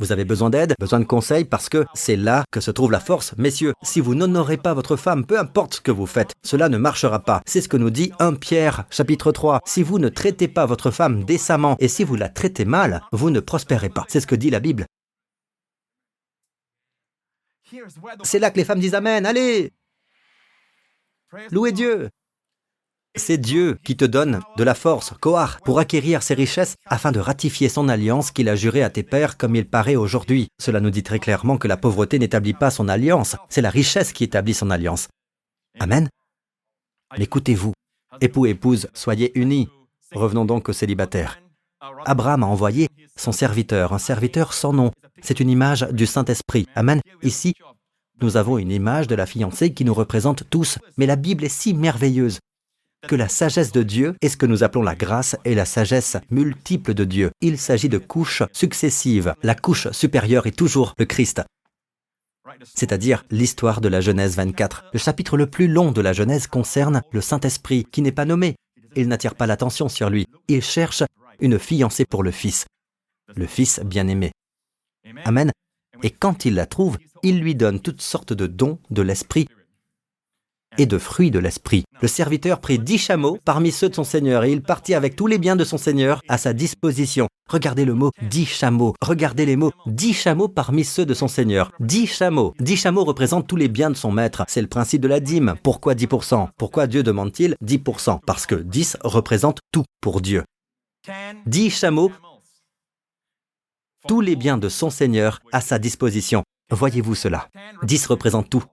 Vous avez besoin d'aide, besoin de conseils, parce que c'est là que se trouve la force. Messieurs, si vous n'honorez pas votre femme, peu importe ce que vous faites, cela ne marchera pas. C'est ce que nous dit 1 Pierre, chapitre 3. Si vous ne traitez pas votre femme décemment, et si vous la traitez mal, vous ne prospérez pas. C'est ce que dit la Bible. C'est là que les femmes disent Amen, allez Louez Dieu c'est Dieu qui te donne de la force, Kohar, pour acquérir ces richesses afin de ratifier son alliance qu'il a jurée à tes pères comme il paraît aujourd'hui. Cela nous dit très clairement que la pauvreté n'établit pas son alliance, c'est la richesse qui établit son alliance. Amen. Écoutez-vous, époux épouse, soyez unis. Revenons donc aux célibataires. Abraham a envoyé son serviteur, un serviteur sans nom. C'est une image du Saint-Esprit. Amen. Ici, nous avons une image de la fiancée qui nous représente tous, mais la Bible est si merveilleuse que la sagesse de Dieu est ce que nous appelons la grâce et la sagesse multiple de Dieu. Il s'agit de couches successives. La couche supérieure est toujours le Christ, c'est-à-dire l'histoire de la Genèse 24. Le chapitre le plus long de la Genèse concerne le Saint-Esprit, qui n'est pas nommé. Il n'attire pas l'attention sur lui. Il cherche une fiancée pour le Fils, le Fils bien-aimé. Amen. Et quand il la trouve, il lui donne toutes sortes de dons de l'Esprit et de fruits de l'esprit. Le serviteur prit dix chameaux parmi ceux de son seigneur et il partit avec tous les biens de son seigneur à sa disposition. Regardez le mot dix chameaux. Regardez les mots dix chameaux parmi ceux de son seigneur. Dix chameaux. Dix chameaux représentent tous les biens de son maître. C'est le principe de la dîme. Pourquoi 10% Pourquoi Dieu demande-t-il 10% Parce que 10 représente tout pour Dieu. Dix chameaux, tous les biens de son seigneur à sa disposition. Voyez-vous cela? 10 représente tout.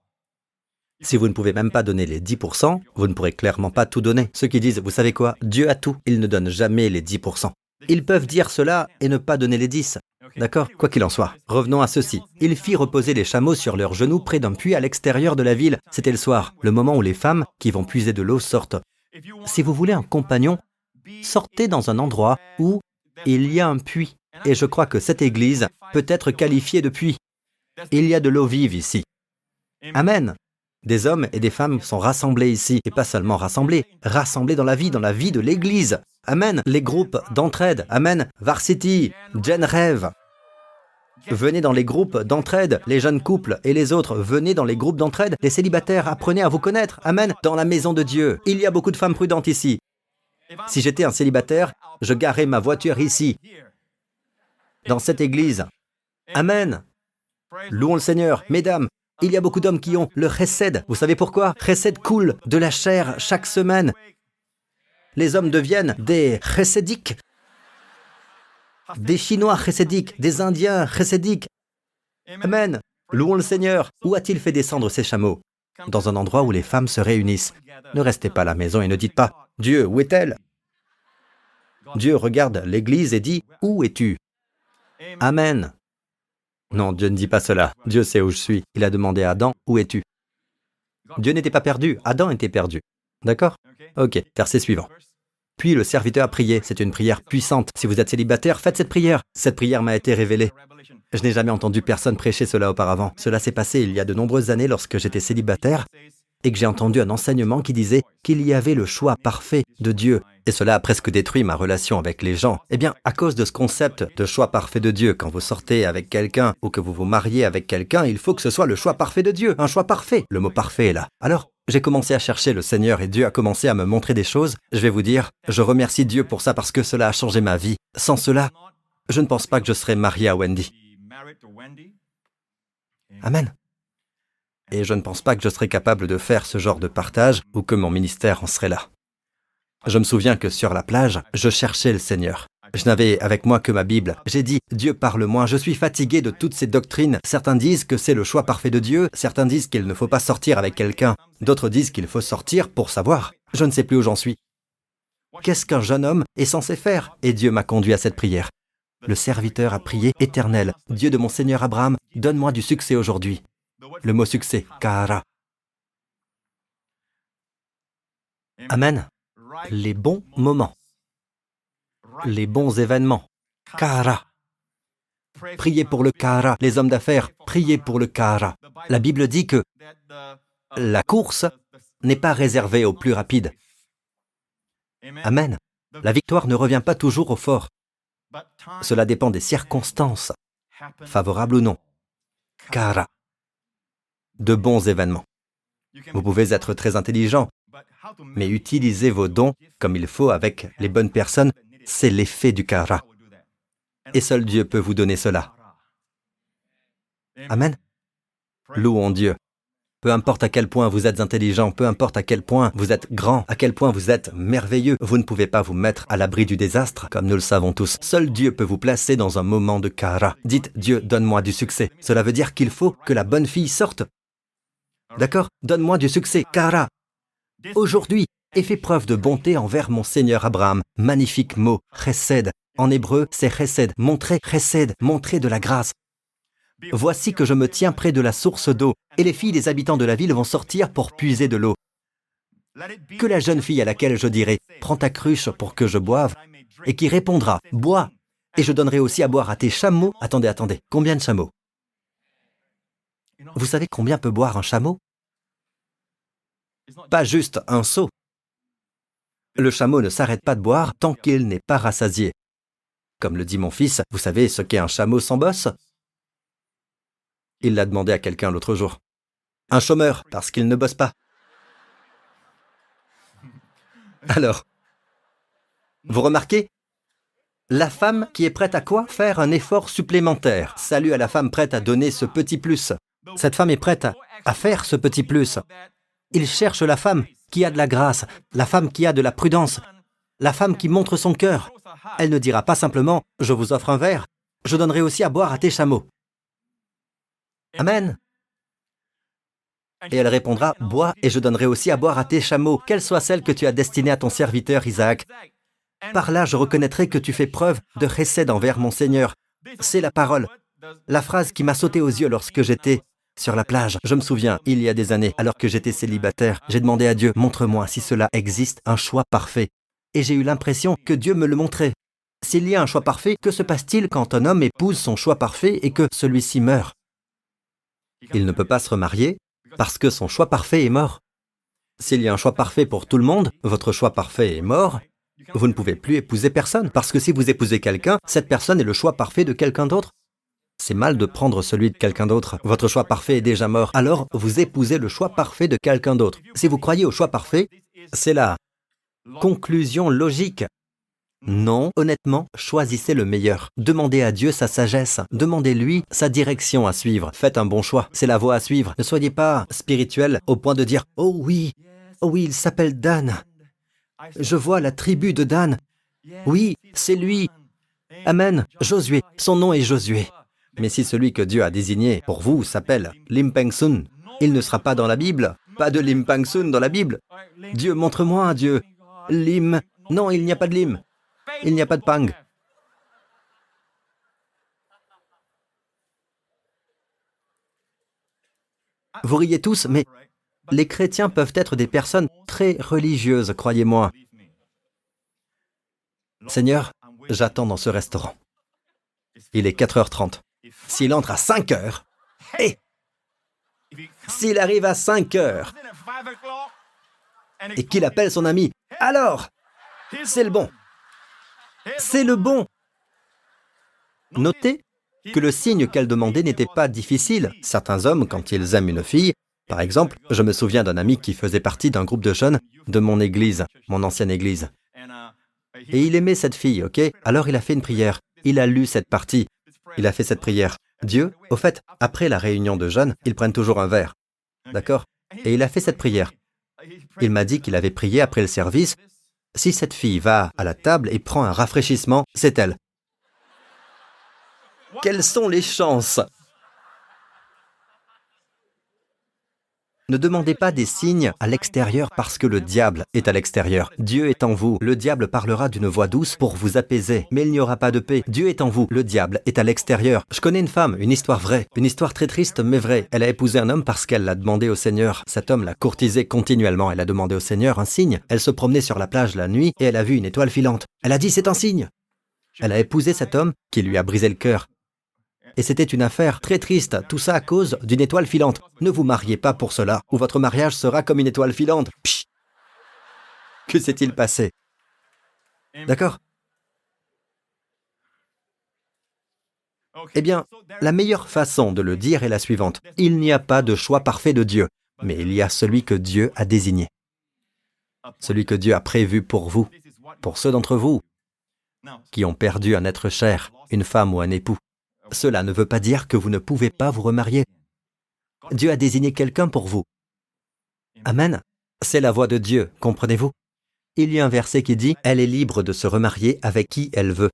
Si vous ne pouvez même pas donner les 10%, vous ne pourrez clairement pas tout donner. Ceux qui disent, vous savez quoi, Dieu a tout, il ne donne jamais les 10%. Ils peuvent dire cela et ne pas donner les 10. D'accord? Quoi qu'il en soit, revenons à ceci. Il fit reposer les chameaux sur leurs genoux près d'un puits à l'extérieur de la ville. C'était le soir, le moment où les femmes qui vont puiser de l'eau sortent. Si vous voulez un compagnon, sortez dans un endroit où il y a un puits. Et je crois que cette église peut être qualifiée de puits. Il y a de l'eau vive ici. Amen. Des hommes et des femmes sont rassemblés ici, et pas seulement rassemblés, rassemblés dans la vie, dans la vie de l'Église. Amen. Les groupes d'entraide. Amen. Varsity, Gen Rêve. Venez dans les groupes d'entraide, les jeunes couples et les autres, venez dans les groupes d'entraide, les célibataires, apprenez à vous connaître. Amen. Dans la maison de Dieu. Il y a beaucoup de femmes prudentes ici. Si j'étais un célibataire, je garais ma voiture ici, dans cette église. Amen. Louons le Seigneur. Mesdames, il y a beaucoup d'hommes qui ont le chesed. Vous savez pourquoi? Chesed coule de la chair chaque semaine. Les hommes deviennent des chesediques, des Chinois chesediques, des Indiens chesediques. Amen. Louons le Seigneur. Où a-t-il fait descendre ces chameaux? Dans un endroit où les femmes se réunissent. Ne restez pas à la maison et ne dites pas Dieu, où est-elle? Dieu regarde l'Église et dit Où es-tu? Amen. Non, Dieu ne dit pas cela. Dieu sait où je suis. Il a demandé à Adam, où es-tu? Dieu n'était pas perdu, Adam était perdu. D'accord? Ok, verset suivant. Puis le serviteur a prié, c'est une prière puissante. Si vous êtes célibataire, faites cette prière. Cette prière m'a été révélée. Je n'ai jamais entendu personne prêcher cela auparavant. Cela s'est passé il y a de nombreuses années lorsque j'étais célibataire et que j'ai entendu un enseignement qui disait qu'il y avait le choix parfait de Dieu. Et cela a presque détruit ma relation avec les gens. Eh bien, à cause de ce concept de choix parfait de Dieu, quand vous sortez avec quelqu'un ou que vous vous mariez avec quelqu'un, il faut que ce soit le choix parfait de Dieu, un choix parfait. Le mot parfait est là. Alors, j'ai commencé à chercher le Seigneur et Dieu a commencé à me montrer des choses. Je vais vous dire, je remercie Dieu pour ça parce que cela a changé ma vie. Sans cela, je ne pense pas que je serais marié à Wendy. Amen. Et je ne pense pas que je serais capable de faire ce genre de partage ou que mon ministère en serait là. Je me souviens que sur la plage, je cherchais le Seigneur. Je n'avais avec moi que ma Bible. J'ai dit, Dieu parle-moi, je suis fatigué de toutes ces doctrines. Certains disent que c'est le choix parfait de Dieu, certains disent qu'il ne faut pas sortir avec quelqu'un, d'autres disent qu'il faut sortir pour savoir. Je ne sais plus où j'en suis. Qu'est-ce qu'un jeune homme est censé faire? Et Dieu m'a conduit à cette prière. Le serviteur a prié, Éternel, Dieu de mon Seigneur Abraham, donne-moi du succès aujourd'hui. Le mot succès, kara. Amen. Les bons moments. Les bons événements. Kara. Priez pour le kara. Les hommes d'affaires, priez pour le kara. La Bible dit que la course n'est pas réservée aux plus rapides. Amen. La victoire ne revient pas toujours au fort. Cela dépend des circonstances, favorables ou non. Kara de bons événements. Vous pouvez être très intelligent, mais utiliser vos dons comme il faut avec les bonnes personnes, c'est l'effet du kara. Et seul Dieu peut vous donner cela. Amen. Louons Dieu. Peu importe à quel point vous êtes intelligent, peu importe à quel point vous êtes grand, à quel point vous êtes merveilleux, vous ne pouvez pas vous mettre à l'abri du désastre, comme nous le savons tous. Seul Dieu peut vous placer dans un moment de kara. Dites, Dieu, donne-moi du succès. Cela veut dire qu'il faut que la bonne fille sorte D'accord? Donne-moi du succès, Kara. Aujourd'hui, et fais preuve de bonté envers mon Seigneur Abraham. Magnifique mot, chesed. En hébreu, c'est chesed. Montrer, chesed, montrer de la grâce. Voici que je me tiens près de la source d'eau, et les filles des habitants de la ville vont sortir pour puiser de l'eau. Que la jeune fille à laquelle je dirai, prends ta cruche pour que je boive, et qui répondra, bois, et je donnerai aussi à boire à tes chameaux. Attendez, attendez, combien de chameaux? Vous savez combien peut boire un chameau? Pas juste un seau. Le chameau ne s'arrête pas de boire tant qu'il n'est pas rassasié. Comme le dit mon fils, vous savez ce qu'est un chameau sans bosse? Il l'a demandé à quelqu'un l'autre jour. Un chômeur, parce qu'il ne bosse pas. Alors, vous remarquez? La femme qui est prête à quoi? Faire un effort supplémentaire. Salut à la femme prête à donner ce petit plus. Cette femme est prête à, faire ce petit plus. Il cherche la femme qui a de la grâce, la femme qui a de la prudence, la femme qui montre son cœur. Elle ne dira pas simplement ⁇ Je vous offre un verre, je donnerai aussi à boire à tes chameaux ⁇ Amen. Et elle répondra, Bois, et je donnerai aussi à boire à tes chameaux, quelle soit celle que tu as destinée à ton serviteur Isaac. Par là, je reconnaîtrai que tu fais preuve de récède envers mon Seigneur. C'est la parole, la phrase qui m'a sauté aux yeux lorsque j'étais sur la plage. Je me souviens, il y a des années, alors que j'étais célibataire, j'ai demandé à Dieu, montre-moi si cela existe, un choix parfait. Et j'ai eu l'impression que Dieu me le montrait. S'il y a un choix parfait, que se passe-t-il quand un homme épouse son choix parfait et que celui-ci meurt? Il ne peut pas se remarier parce que son choix parfait est mort. S'il y a un choix parfait pour tout le monde, votre choix parfait est mort, vous ne pouvez plus épouser personne, parce que si vous épousez quelqu'un, cette personne est le choix parfait de quelqu'un d'autre. C'est mal de prendre celui de quelqu'un d'autre. Votre choix parfait est déjà mort. Alors, vous épousez le choix parfait de quelqu'un d'autre. Si vous croyez au choix parfait, c'est la conclusion logique. Non, honnêtement, choisissez le meilleur. Demandez à Dieu sa sagesse. Demandez-lui sa direction à suivre. Faites un bon choix. C'est la voie à suivre. Ne soyez pas spirituel au point de dire Oh oui, oh oui, il s'appelle Dan. Je vois la tribu de Dan. Oui, c'est lui. Amen. Josué. Son nom est Josué. Mais si celui que Dieu a désigné pour vous s'appelle Lim Peng Sun, il ne sera pas dans la Bible. Pas de Lim Peng Sun dans la Bible. Dieu, montre-moi un Dieu. Lim. Non, il n'y a pas de Lim. Il n'y a pas de Pang. Vous riez tous, mais les chrétiens peuvent être des personnes très religieuses, croyez-moi. Seigneur, j'attends dans ce restaurant. Il est 4h30. S'il entre à 5 heures, et s'il arrive à 5 heures et qu'il appelle son ami, alors, c'est le bon. C'est le bon. Notez que le signe qu'elle demandait n'était pas difficile. Certains hommes, quand ils aiment une fille, par exemple, je me souviens d'un ami qui faisait partie d'un groupe de jeunes de mon église, mon ancienne église. Et il aimait cette fille, ok? Alors il a fait une prière. Il a lu cette partie. Il a fait cette prière. Dieu, au fait, après la réunion de jeunes, ils prennent toujours un verre. D'accord? Et il a fait cette prière. Il m'a dit qu'il avait prié après le service. Si cette fille va à la table et prend un rafraîchissement, c'est elle. Quelles sont les chances? Ne demandez pas des signes à l'extérieur parce que le diable est à l'extérieur. Dieu est en vous. Le diable parlera d'une voix douce pour vous apaiser, mais il n'y aura pas de paix. Dieu est en vous. Le diable est à l'extérieur. Je connais une femme, une histoire vraie, une histoire très triste mais vraie. Elle a épousé un homme parce qu'elle l'a demandé au Seigneur. Cet homme l'a courtisé continuellement. Elle a demandé au Seigneur un signe. Elle se promenait sur la plage la nuit et elle a vu une étoile filante. Elle a dit c'est un signe. Elle a épousé cet homme qui lui a brisé le cœur. Et c'était une affaire très triste, tout ça à cause d'une étoile filante. Ne vous mariez pas pour cela, ou votre mariage sera comme une étoile filante. Psh que s'est-il passé? D'accord? Eh bien, la meilleure façon de le dire est la suivante. Il n'y a pas de choix parfait de Dieu, mais il y a celui que Dieu a désigné. Celui que Dieu a prévu pour vous, pour ceux d'entre vous qui ont perdu un être cher, une femme ou un époux. Cela ne veut pas dire que vous ne pouvez pas vous remarier. Dieu a désigné quelqu'un pour vous. Amen. C'est la voix de Dieu, comprenez-vous? Il y a un verset qui dit, Elle est libre de se remarier avec qui elle veut.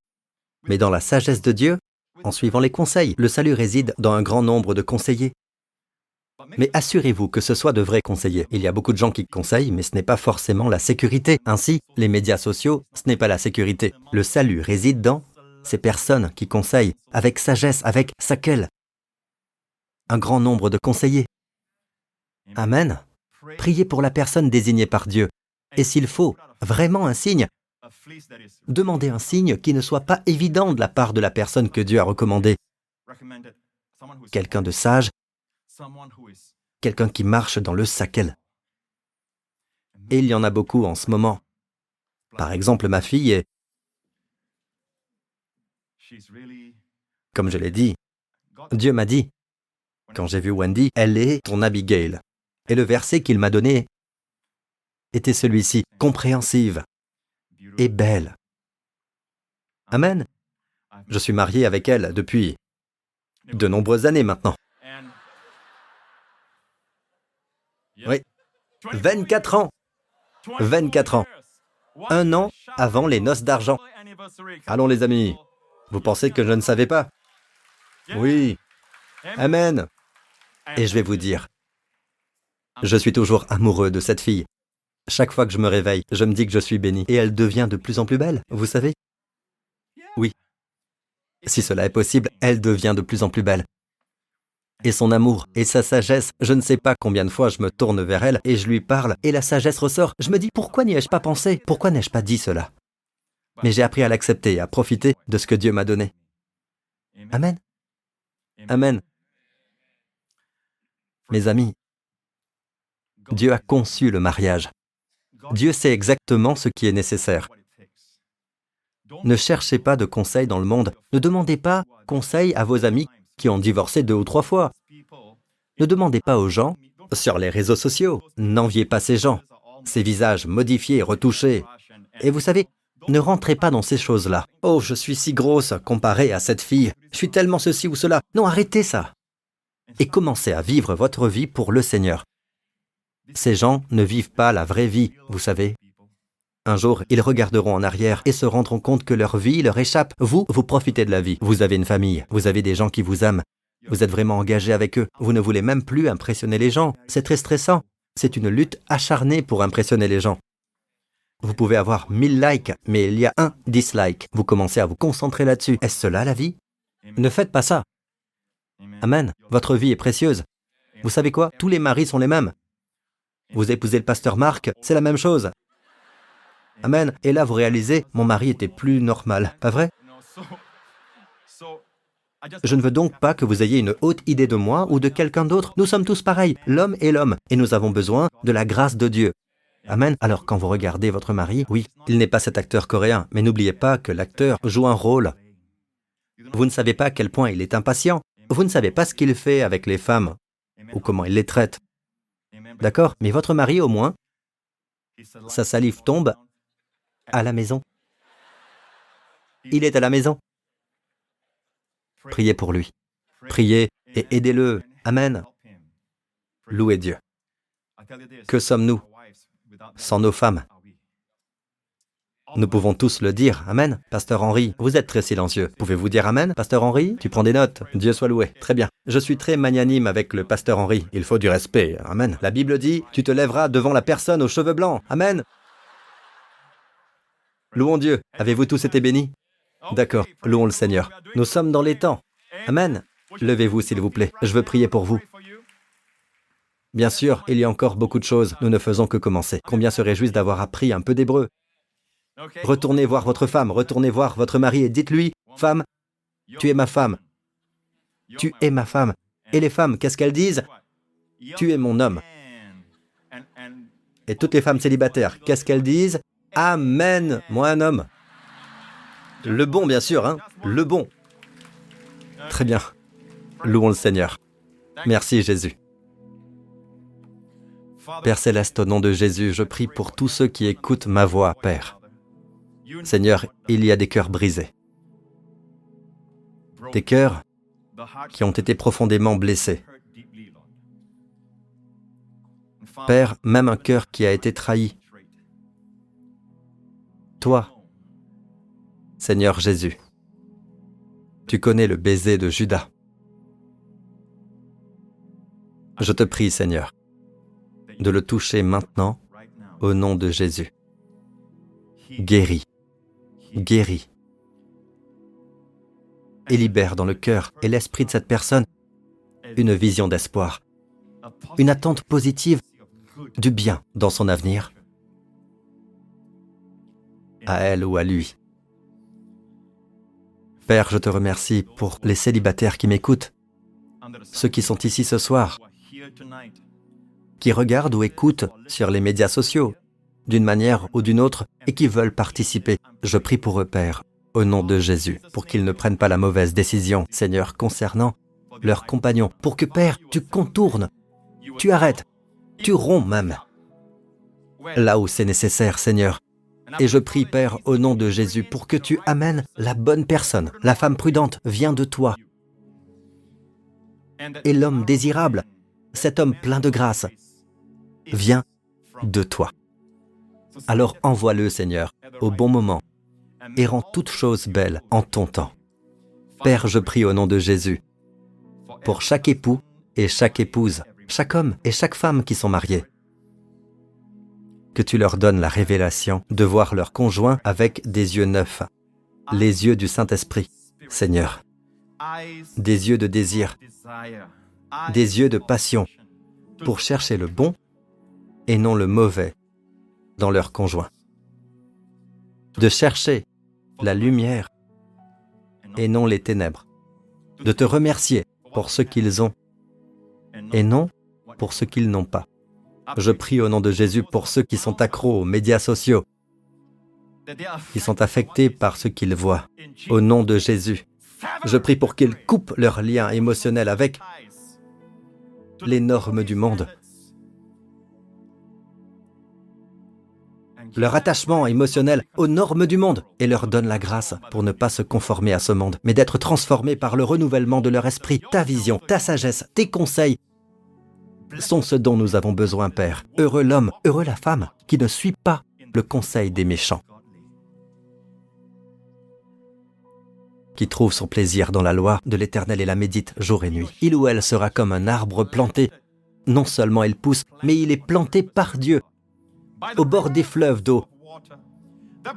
Mais dans la sagesse de Dieu, en suivant les conseils, le salut réside dans un grand nombre de conseillers. Mais assurez-vous que ce soit de vrais conseillers. Il y a beaucoup de gens qui conseillent, mais ce n'est pas forcément la sécurité. Ainsi, les médias sociaux, ce n'est pas la sécurité. Le salut réside dans ces personnes qui conseillent avec sagesse, avec sakel. Un grand nombre de conseillers. Amen. Priez pour la personne désignée par Dieu. Et s'il faut vraiment un signe, demandez un signe qui ne soit pas évident de la part de la personne que Dieu a recommandée. Quelqu'un de sage, quelqu'un qui marche dans le sakel. Et il y en a beaucoup en ce moment. Par exemple, ma fille est comme je l'ai dit, Dieu m'a dit, quand j'ai vu Wendy, elle est ton Abigail. Et le verset qu'il m'a donné était celui-ci, compréhensive et belle. Amen. Je suis marié avec elle depuis de nombreuses années maintenant. Oui, 24 ans. 24 ans. Un an avant les noces d'argent. Allons les amis, vous pensez que je ne savais pas? Oui. Amen. Et je vais vous dire, Je suis toujours amoureux de cette fille. Chaque fois que je me réveille, je me dis que je suis béni. Et elle devient de plus en plus belle, vous savez? Oui. Si cela est possible, elle devient de plus en plus belle. Et son amour et sa sagesse, je ne sais pas combien de fois je me tourne vers elle et je lui parle et la sagesse ressort. Je me dis pourquoi n'y ai-je pas pensé? Pourquoi n'ai-je pas dit cela? Mais j'ai appris à l'accepter et à profiter de ce que Dieu m'a donné. Amen. Amen. Mes amis, Dieu a conçu le mariage. Dieu sait exactement ce qui est nécessaire. Ne cherchez pas de conseils dans le monde. Ne demandez pas conseil à vos amis qui ont divorcé deux ou trois fois. Ne demandez pas aux gens sur les réseaux sociaux. N'enviez pas ces gens, ces visages modifiés, retouchés. Et vous savez, ne rentrez pas dans ces choses-là. Oh, je suis si grosse comparée à cette fille. Je suis tellement ceci ou cela. Non, arrêtez ça. Et commencez à vivre votre vie pour le Seigneur. Ces gens ne vivent pas la vraie vie, vous savez. Un jour, ils regarderont en arrière et se rendront compte que leur vie leur échappe. Vous, vous profitez de la vie. Vous avez une famille, vous avez des gens qui vous aiment. Vous êtes vraiment engagé avec eux. Vous ne voulez même plus impressionner les gens. C'est très stressant. C'est une lutte acharnée pour impressionner les gens. Vous pouvez avoir mille likes, mais il y a un dislike. Vous commencez à vous concentrer là-dessus. Est-ce cela la vie? Ne faites pas ça. Amen. Votre vie est précieuse. Vous savez quoi? Tous les maris sont les mêmes. Vous épousez le pasteur Marc, c'est la même chose. Amen. Et là, vous réalisez, mon mari était plus normal, pas vrai? Je ne veux donc pas que vous ayez une haute idée de moi ou de quelqu'un d'autre. Nous sommes tous pareils, l'homme et l'homme, et nous avons besoin de la grâce de Dieu. Amen. Alors quand vous regardez votre mari, oui, il n'est pas cet acteur coréen, mais n'oubliez pas que l'acteur joue un rôle. Vous ne savez pas à quel point il est impatient. Vous ne savez pas ce qu'il fait avec les femmes ou comment il les traite. D'accord? Mais votre mari, au moins, sa salive tombe à la maison. Il est à la maison. Priez pour lui. Priez et aidez-le. Amen. Louez Dieu. Que sommes-nous? Sans nos femmes Nous pouvons tous le dire. Amen. Pasteur Henri, vous êtes très silencieux. Pouvez-vous dire Amen, Pasteur Henri Tu prends des notes. Dieu soit loué. Très bien. Je suis très magnanime avec le Pasteur Henri. Il faut du respect. Amen. La Bible dit, tu te lèveras devant la personne aux cheveux blancs. Amen. Louons Dieu. Avez-vous tous été bénis? D'accord, louons le Seigneur. Nous sommes dans les temps. Amen. Levez-vous, s'il vous plaît. Je veux prier pour vous. Bien sûr, il y a encore beaucoup de choses. Nous ne faisons que commencer. Combien se réjouissent d'avoir appris un peu d'hébreu Retournez voir votre femme, retournez voir votre mari et dites-lui, femme, tu es ma femme. Tu es ma femme. Et les femmes, qu'est-ce qu'elles disent? Tu es mon homme. Et toutes les femmes célibataires, qu'est-ce qu'elles disent? Amen, moi un homme. Le bon, bien sûr, hein Le bon. Très bien. Louons le Seigneur. Merci Jésus. Père céleste, au nom de Jésus, je prie pour tous ceux qui écoutent ma voix, Père. Seigneur, il y a des cœurs brisés. Des cœurs qui ont été profondément blessés. Père, même un cœur qui a été trahi, toi, Seigneur Jésus, tu connais le baiser de Judas. Je te prie, Seigneur, de le toucher maintenant au nom de Jésus. Guéris, guéris, et libère dans le cœur et l'esprit de cette personne une vision d'espoir, une attente positive du bien dans son avenir à elle ou à lui. Père, je te remercie pour les célibataires qui m'écoutent, ceux qui sont ici ce soir, qui regardent ou écoutent sur les médias sociaux, d'une manière ou d'une autre, et qui veulent participer. Je prie pour eux, Père, au nom de Jésus, pour qu'ils ne prennent pas la mauvaise décision, Seigneur, concernant leurs compagnons, pour que, Père, tu contournes, tu arrêtes, tu romps même, là où c'est nécessaire, Seigneur, et je prie, Père, au nom de Jésus, pour que tu amènes la bonne personne. La femme prudente vient de toi. Et l'homme désirable, cet homme plein de grâce, vient de toi. Alors envoie-le, Seigneur, au bon moment, et rends toutes choses belles en ton temps. Père, je prie au nom de Jésus, pour chaque époux et chaque épouse, chaque homme et chaque femme qui sont mariés. Que tu leur donnes la révélation de voir leur conjoint avec des yeux neufs, les yeux du Saint-Esprit, Seigneur, des yeux de désir, des yeux de passion, pour chercher le bon et non le mauvais dans leur conjoint. De chercher la lumière et non les ténèbres. De te remercier pour ce qu'ils ont et non pour ce qu'ils n'ont pas. Je prie au nom de Jésus pour ceux qui sont accros aux médias sociaux, qui sont affectés par ce qu'ils voient. Au nom de Jésus, je prie pour qu'ils coupent leur lien émotionnel avec les normes du monde. Leur attachement émotionnel aux normes du monde et leur donne la grâce pour ne pas se conformer à ce monde, mais d'être transformés par le renouvellement de leur esprit. Ta vision, ta sagesse, tes conseils sont ce dont nous avons besoin, Père. Heureux l'homme, heureux la femme qui ne suit pas le conseil des méchants, qui trouve son plaisir dans la loi de l'Éternel et la médite jour et nuit. Il ou elle sera comme un arbre planté. Non seulement il pousse, mais il est planté par Dieu, au bord des fleuves d'eau.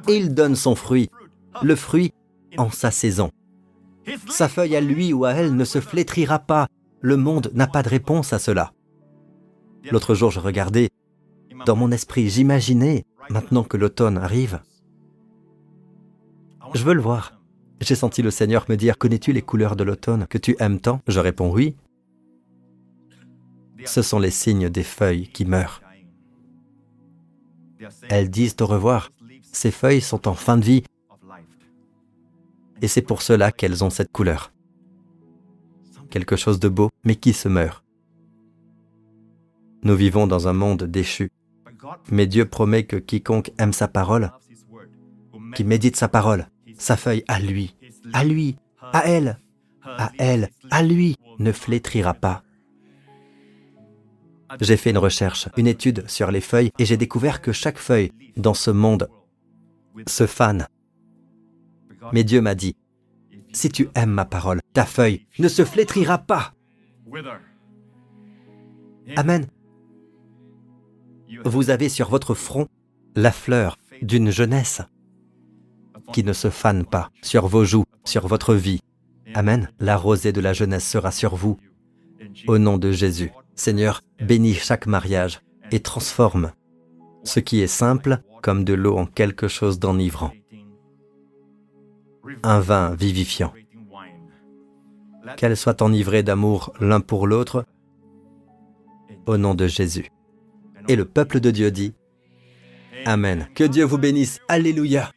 Il donne son fruit, le fruit en sa saison. Sa feuille à lui ou à elle ne se flétrira pas. Le monde n'a pas de réponse à cela. L'autre jour, je regardais, dans mon esprit, j'imaginais, maintenant que l'automne arrive, je veux le voir. J'ai senti le Seigneur me dire, connais-tu les couleurs de l'automne que tu aimes tant? Je réponds oui. Ce sont les signes des feuilles qui meurent. Elles disent au revoir. Ces feuilles sont en fin de vie. Et c'est pour cela qu'elles ont cette couleur. Quelque chose de beau, mais qui se meurt. Nous vivons dans un monde déchu. Mais Dieu promet que quiconque aime sa parole, qui médite sa parole, sa feuille à lui, à lui, à elle, à elle, à lui, ne flétrira pas. J'ai fait une recherche, une étude sur les feuilles et j'ai découvert que chaque feuille dans ce monde se fane. Mais Dieu m'a dit, si tu aimes ma parole, ta feuille ne se flétrira pas. Amen. Vous avez sur votre front la fleur d'une jeunesse qui ne se fane pas sur vos joues, sur votre vie. Amen. La rosée de la jeunesse sera sur vous. Au nom de Jésus. Seigneur, bénis chaque mariage et transforme ce qui est simple comme de l'eau en quelque chose d'enivrant. Un vin vivifiant. Qu'elle soit enivrée d'amour l'un pour l'autre, au nom de Jésus. Et le peuple de Dieu dit, Amen. Que Dieu vous bénisse. Alléluia.